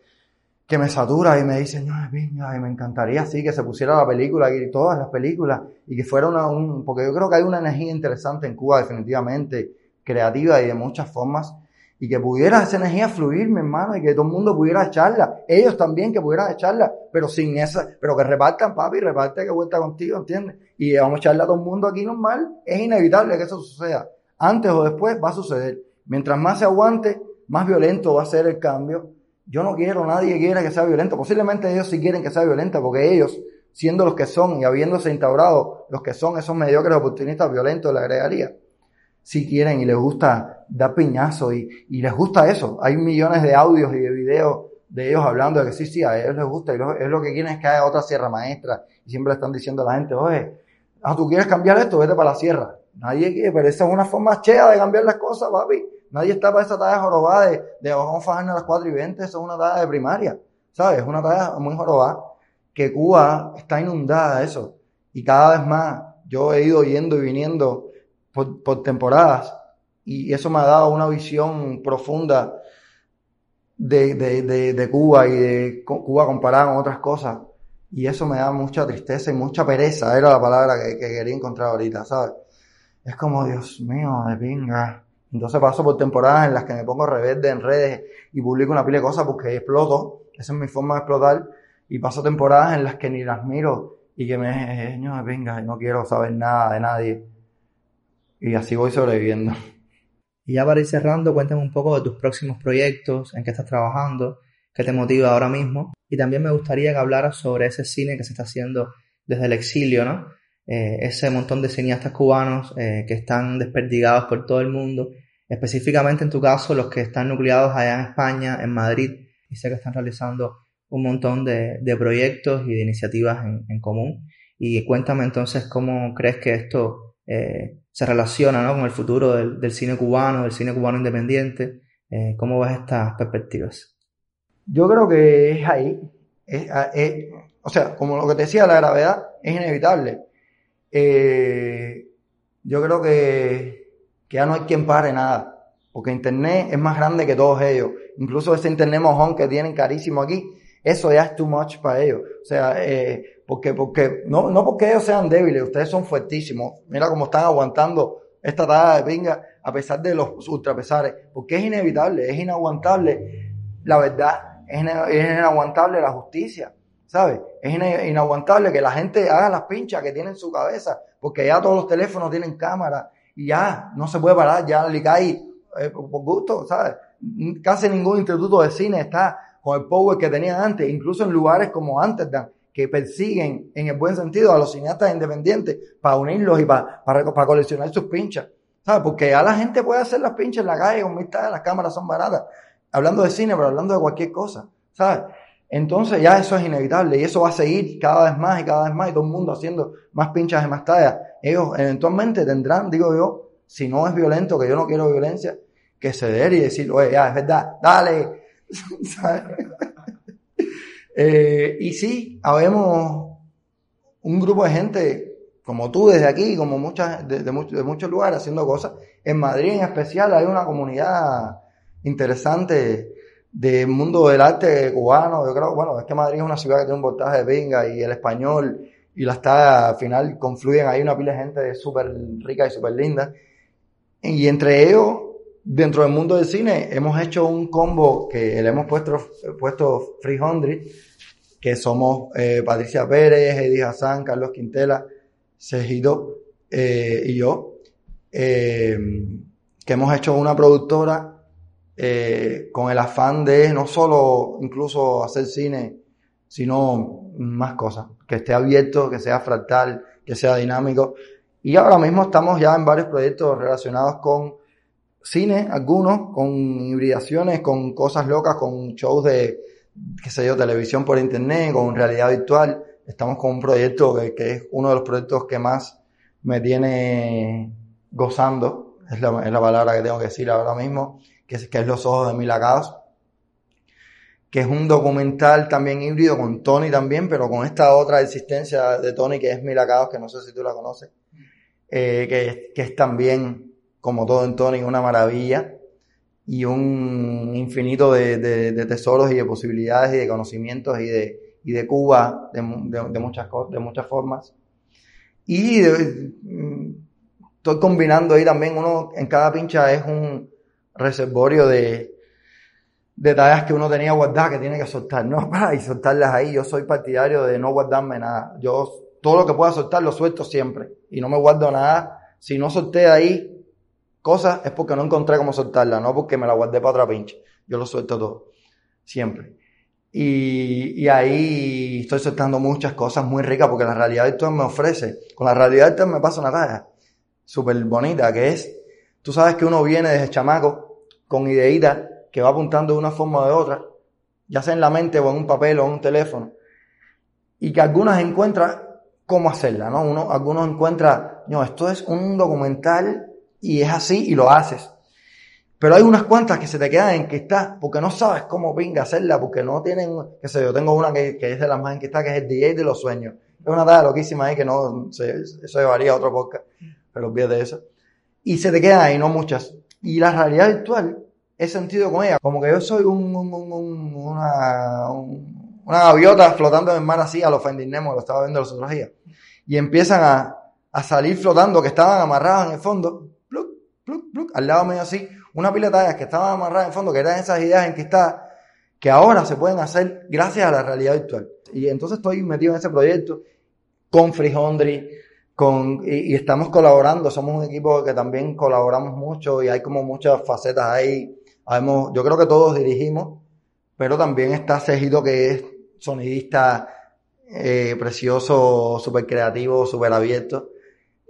que me satura y me dice, no, venga, me encantaría así que se pusiera la película y todas las películas y que fuera una, un, porque yo creo que hay una energía interesante en Cuba definitivamente, creativa y de muchas formas y que pudiera esa energía fluir, mi hermano, y que todo el mundo pudiera echarla, ellos también que pudieran echarla, pero sin esa, pero que repartan, papi, reparte que vuelta contigo, ¿entiendes? Y vamos a echarla a todo el mundo aquí normal, es inevitable que eso suceda, antes o después va a suceder, mientras más se aguante, más violento va a ser el cambio, yo no quiero, nadie quiere que sea violento. Posiblemente ellos sí quieren que sea violenta, porque ellos, siendo los que son y habiéndose instaurado los que son esos mediocres oportunistas violentos, le agregaría, si quieren y les gusta dar piñazo y, les gusta eso. Hay millones de audios y de videos de ellos hablando de que sí, sí, a ellos les gusta y es lo que quieren es que haya otra sierra maestra. Y siempre están diciendo a la gente, oye, ah, tú quieres cambiar esto, vete para la sierra. Nadie quiere, pero esa es una forma chea de cambiar las cosas, papi. Nadie está para esa talla jorobada de, de vamos a fajarnos a las 4 y 20, eso es una talla de primaria, ¿sabes? Es una talla muy jorobada, que Cuba está inundada de eso. Y cada vez más, yo he ido yendo y viniendo por, por temporadas, y eso me ha dado una visión profunda de, de, de, de, Cuba y de Cuba comparada con otras cosas. Y eso me da mucha tristeza y mucha pereza, era la palabra que, que quería encontrar ahorita, ¿sabes? Es como, Dios mío, de pinga. Entonces paso por temporadas en las que me pongo rebelde en redes y publico una pila de cosas porque exploto. Esa es mi forma de explotar. Y paso temporadas en las que ni las miro y que me, no, venga, no quiero saber nada de nadie. Y así voy sobreviviendo. Y ya para ir cerrando, cuéntame un poco de tus próximos proyectos, en qué estás trabajando, qué te motiva ahora mismo. Y también me gustaría que hablaras sobre ese cine que se está haciendo desde el exilio, ¿no? Eh, ese montón de cineastas cubanos eh, que están desperdigados por todo el mundo, específicamente en tu caso los que están nucleados allá en España, en Madrid, y sé que están realizando un montón de, proyectos y de iniciativas en, común. Y cuéntame entonces cómo crees que esto eh, se relaciona con el futuro del, cine cubano, del cine cubano independiente. ¿Cómo ves estas perspectivas? Yo creo que es ahí. o sea, como lo que te decía, la gravedad es inevitable eh, yo creo que, ya no hay quien pare nada, porque Internet es más grande que todos ellos. Incluso ese Internet mojón que tienen carísimo aquí, eso ya es too much para ellos. O sea, eh, porque, porque, no, no porque ellos sean débiles, ustedes son fuertísimos. Mira cómo están aguantando esta tada de pinga a pesar de los ultrapesares, porque es inevitable, es inaguantable la verdad, es, es inaguantable la justicia. ¿sabes? Es inaguantable que la gente haga las pinchas que tiene en su cabeza, porque ya todos los teléfonos tienen cámara y ya no se puede parar, ya le cae eh, por gusto, ¿sabes? Casi ningún instituto de cine está con el power que tenía antes, incluso en lugares como Amsterdam, que persiguen en el buen sentido a los cineastas independientes para unirlos y para, para, coleccionar sus pinchas, ¿sabes? Porque ya la gente puede hacer las pinchas en la calle con mitad, las cámaras son baratas, hablando de cine, pero hablando de cualquier cosa, ¿sabes? Entonces ya eso es inevitable y eso va a seguir cada vez más y cada vez más y todo el mundo haciendo más pinchas y más tallas. Ellos eventualmente tendrán, digo yo, si no es violento, que yo no quiero violencia, que ceder y decir, oye, ya es verdad, dale. eh, y sí, habemos un grupo de gente como tú desde aquí, como muchas, de, de, de muchos lugares haciendo cosas. En Madrid en especial hay una comunidad interesante del mundo del arte cubano. Yo creo, bueno, es que Madrid es una ciudad que tiene un voltaje de venga y el español y la está, al final confluyen ahí una pila de gente súper rica y súper linda. Y entre ellos, dentro del mundo del cine, hemos hecho un combo que le hemos puesto, puesto 300, que somos eh, Patricia Pérez, Eddie Hassan, Carlos Quintela, Sejido eh, y yo, eh, que hemos hecho una productora eh, con el afán de no solo incluso hacer cine, sino más cosas, que esté abierto, que sea fractal, que sea dinámico. Y ahora mismo estamos ya en varios proyectos relacionados con cine, algunos, con hibridaciones, con cosas locas, con shows de, qué sé yo, televisión por internet, con realidad virtual. Estamos con un proyecto que, que es uno de los proyectos que más me tiene gozando es la, es la palabra que tengo que decir ahora mismo, que es, que es Los Ojos de Milagados, que es un documental también híbrido con Tony también, pero con esta otra existencia de Tony que es Milagados, que no sé si tú la conoces, eh, que, que es también, como todo en Tony, una maravilla y un infinito de, de, de, tesoros y de posibilidades y de conocimientos y de, y de Cuba de, de muchas, de muchas formas. Y mm, estoy combinando ahí también, uno en cada pincha es un reservorio de, de tareas que uno tenía guardadas que tiene que soltar, ¿no? Y soltarlas ahí. Yo soy partidario de no guardarme nada. Yo todo lo que pueda soltar lo suelto siempre. Y no me guardo nada. Si no solté ahí cosas es porque no encontré cómo soltarla, no porque me la guardé para otra pinche. Yo lo suelto todo. Siempre. Y, y, ahí estoy soltando muchas cosas muy ricas porque la realidad virtual me ofrece. Con la realidad virtual me pasa una tarea súper bonita que es, tú sabes que uno viene desde chamaco con ideitas que va apuntando de una forma o de otra, ya sea en la mente o en un papel o en un teléfono, y que algunas encuentran cómo hacerla, ¿no? Uno, algunos encuentran, no, esto es un documental y es así y lo haces. Pero hay unas cuantas que se te quedan en que está, porque no sabes cómo venga hacerla, porque no tienen, qué sé yo, tengo una que, es de las más en que que es el DJ de los sueños. Es una tarea loquísima ahí que no, se, eso llevaría a otro podcast, pero olvídate de eso. Y se te quedan ahí, no muchas. Y la realidad virtual, he sentido con ella, como que yo soy un, un, un, una, una gaviota flotando en el mar así, a los Finding Nemo, lo estaba viendo los otros días. Y empiezan a, a salir flotando, que estaban amarrados en el fondo, pluk, pluk, pluk, al lado medio así, una pila de tallas que estaban amarradas en fondo, que eran esas ideas enquistadas, que ahora se pueden hacer gracias a la realidad virtual. Y entonces estoy metido en ese proyecto con Frijondri, y, estamos colaborando, somos un equipo que también colaboramos mucho y hay como muchas facetas ahí. Habemos, yo creo que todos dirigimos, pero también está Cejito que es sonidista eh, precioso, súper creativo, súper abierto.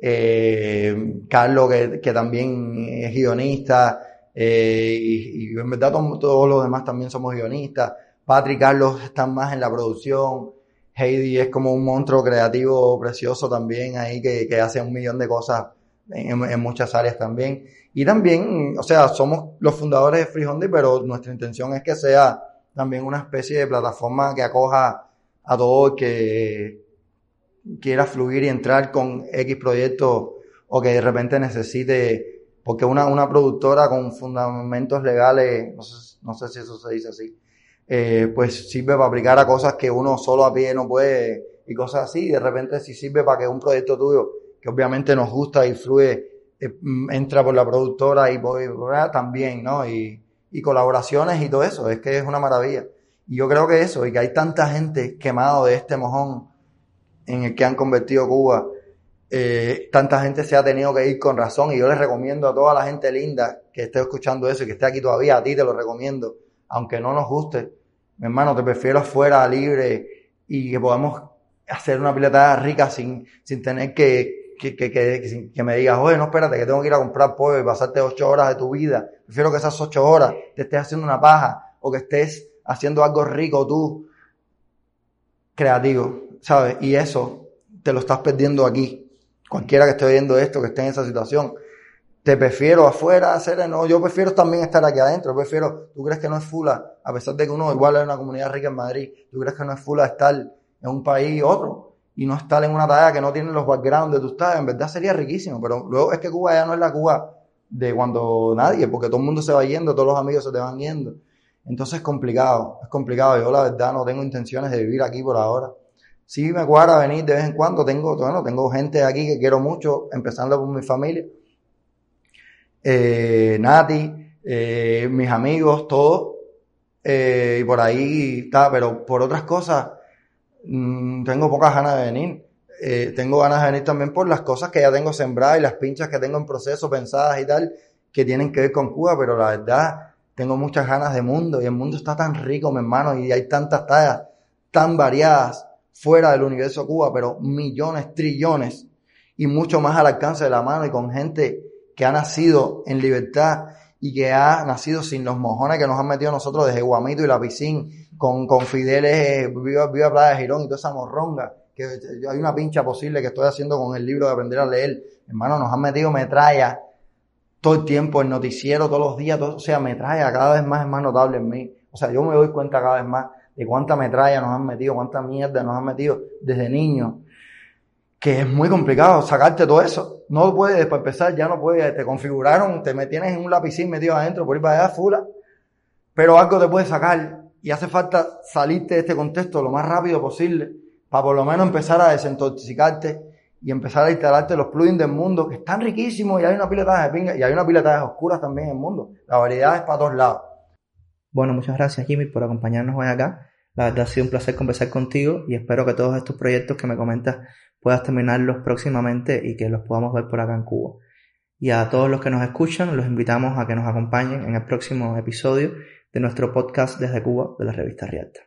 Eh, Carlos que, también es guionista, eh, y, y, en verdad todos, todos los demás también somos guionistas. Patrick y Carlos están más en la producción. Heidi es como un monstruo creativo precioso también ahí que, que hace un millón de cosas en, muchas áreas también. Y también, o sea, somos los fundadores de Free pero nuestra intención es que sea también una especie de plataforma que acoja a todo que quiera fluir y entrar con X proyectos o que de repente necesite porque una, una productora con fundamentos legales, no sé, no sé si eso se dice así, eh, pues sirve para aplicar a cosas que uno solo a pie no puede y cosas así, y de repente si sirve para que un proyecto tuyo, que obviamente nos gusta y fluye, eh, entra por la productora y por, también, ¿no? Y, y colaboraciones y todo eso, es que es una maravilla. Y yo creo que eso, y que hay tanta gente quemado de este mojón en el que han convertido Cuba, eh, tanta gente se ha tenido que ir con razón y yo les recomiendo a toda la gente linda que esté escuchando eso y que esté aquí todavía, a ti te lo recomiendo, aunque no nos guste, mi hermano, te prefiero afuera, libre y que podamos hacer una pileta rica sin, sin tener que, que, que, me digas, oye, no, espérate, que tengo que ir a comprar pollo y pasarte ocho horas de tu vida. Prefiero que esas ocho horas te estés haciendo una paja o que estés haciendo algo rico tú, creativo, ¿sabes? Y eso te lo estás perdiendo aquí cualquiera que esté oyendo esto, que esté en esa situación, te prefiero afuera hacer, no, yo prefiero también estar aquí adentro, prefiero, tú crees que no es fula, a pesar de que uno igual es una comunidad rica en Madrid, tú crees que no es fula estar en un país otro y no estar en una talla que no tiene los backgrounds de tu estado, en verdad sería riquísimo, pero luego es que Cuba ya no es la Cuba de cuando nadie, porque todo el mundo se va yendo, todos los amigos se te van yendo. Entonces es complicado, es complicado. Yo la verdad no tengo intenciones de vivir aquí por ahora sí me cuadra venir de vez en cuando. Tengo, bueno, tengo gente aquí que quiero mucho, empezando por mi familia. Eh, Nati, eh, mis amigos, todos. Eh, y por ahí está, pero por otras cosas, mmm, tengo pocas ganas de venir. Eh, tengo ganas de venir también por las cosas que ya tengo sembradas y las pinchas que tengo en proceso, pensadas y tal, que tienen que ver con Cuba, pero la verdad, tengo muchas ganas de mundo y el mundo está tan rico, mi hermano, y hay tantas tallas tan variadas fuera del universo Cuba, pero millones, trillones y mucho más al alcance de la mano y con gente que ha nacido en libertad y que ha nacido sin los mojones que nos han metido nosotros desde Guamito y la piscina, con, con Fideles, viva, viva Playa de Girón y toda esa morronga, que hay una pincha posible que estoy haciendo con el libro de aprender a leer. Hermano, nos han metido metralla todo el tiempo, el noticiero, todos los días, todo, o sea, metralla cada vez más es más notable en mí. O sea, yo me doy cuenta cada vez más de cuánta metralla nos han metido, cuánta mierda nos han metido desde niños, que es muy complicado sacarte todo eso. No puedes, para empezar, ya no puedes, te configuraron, te tienes en un lapicín metido adentro por ir para allá, fula, pero algo te puede sacar y hace falta salirte de este contexto lo más rápido posible para por lo menos empezar a desintoxicarte y empezar a instalarte los plugins del mundo que están riquísimos y hay una piletaje de pinga y hay una piletaje oscuras también en el mundo. La variedad es para todos lados. Bueno, muchas gracias Jimmy por acompañarnos hoy acá. La verdad ha sido un placer conversar contigo y espero que todos estos proyectos que me comentas puedas terminarlos próximamente y que los podamos ver por acá en Cuba. Y a todos los que nos escuchan, los invitamos a que nos acompañen en el próximo episodio de nuestro podcast desde Cuba de la revista Rialta.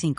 45.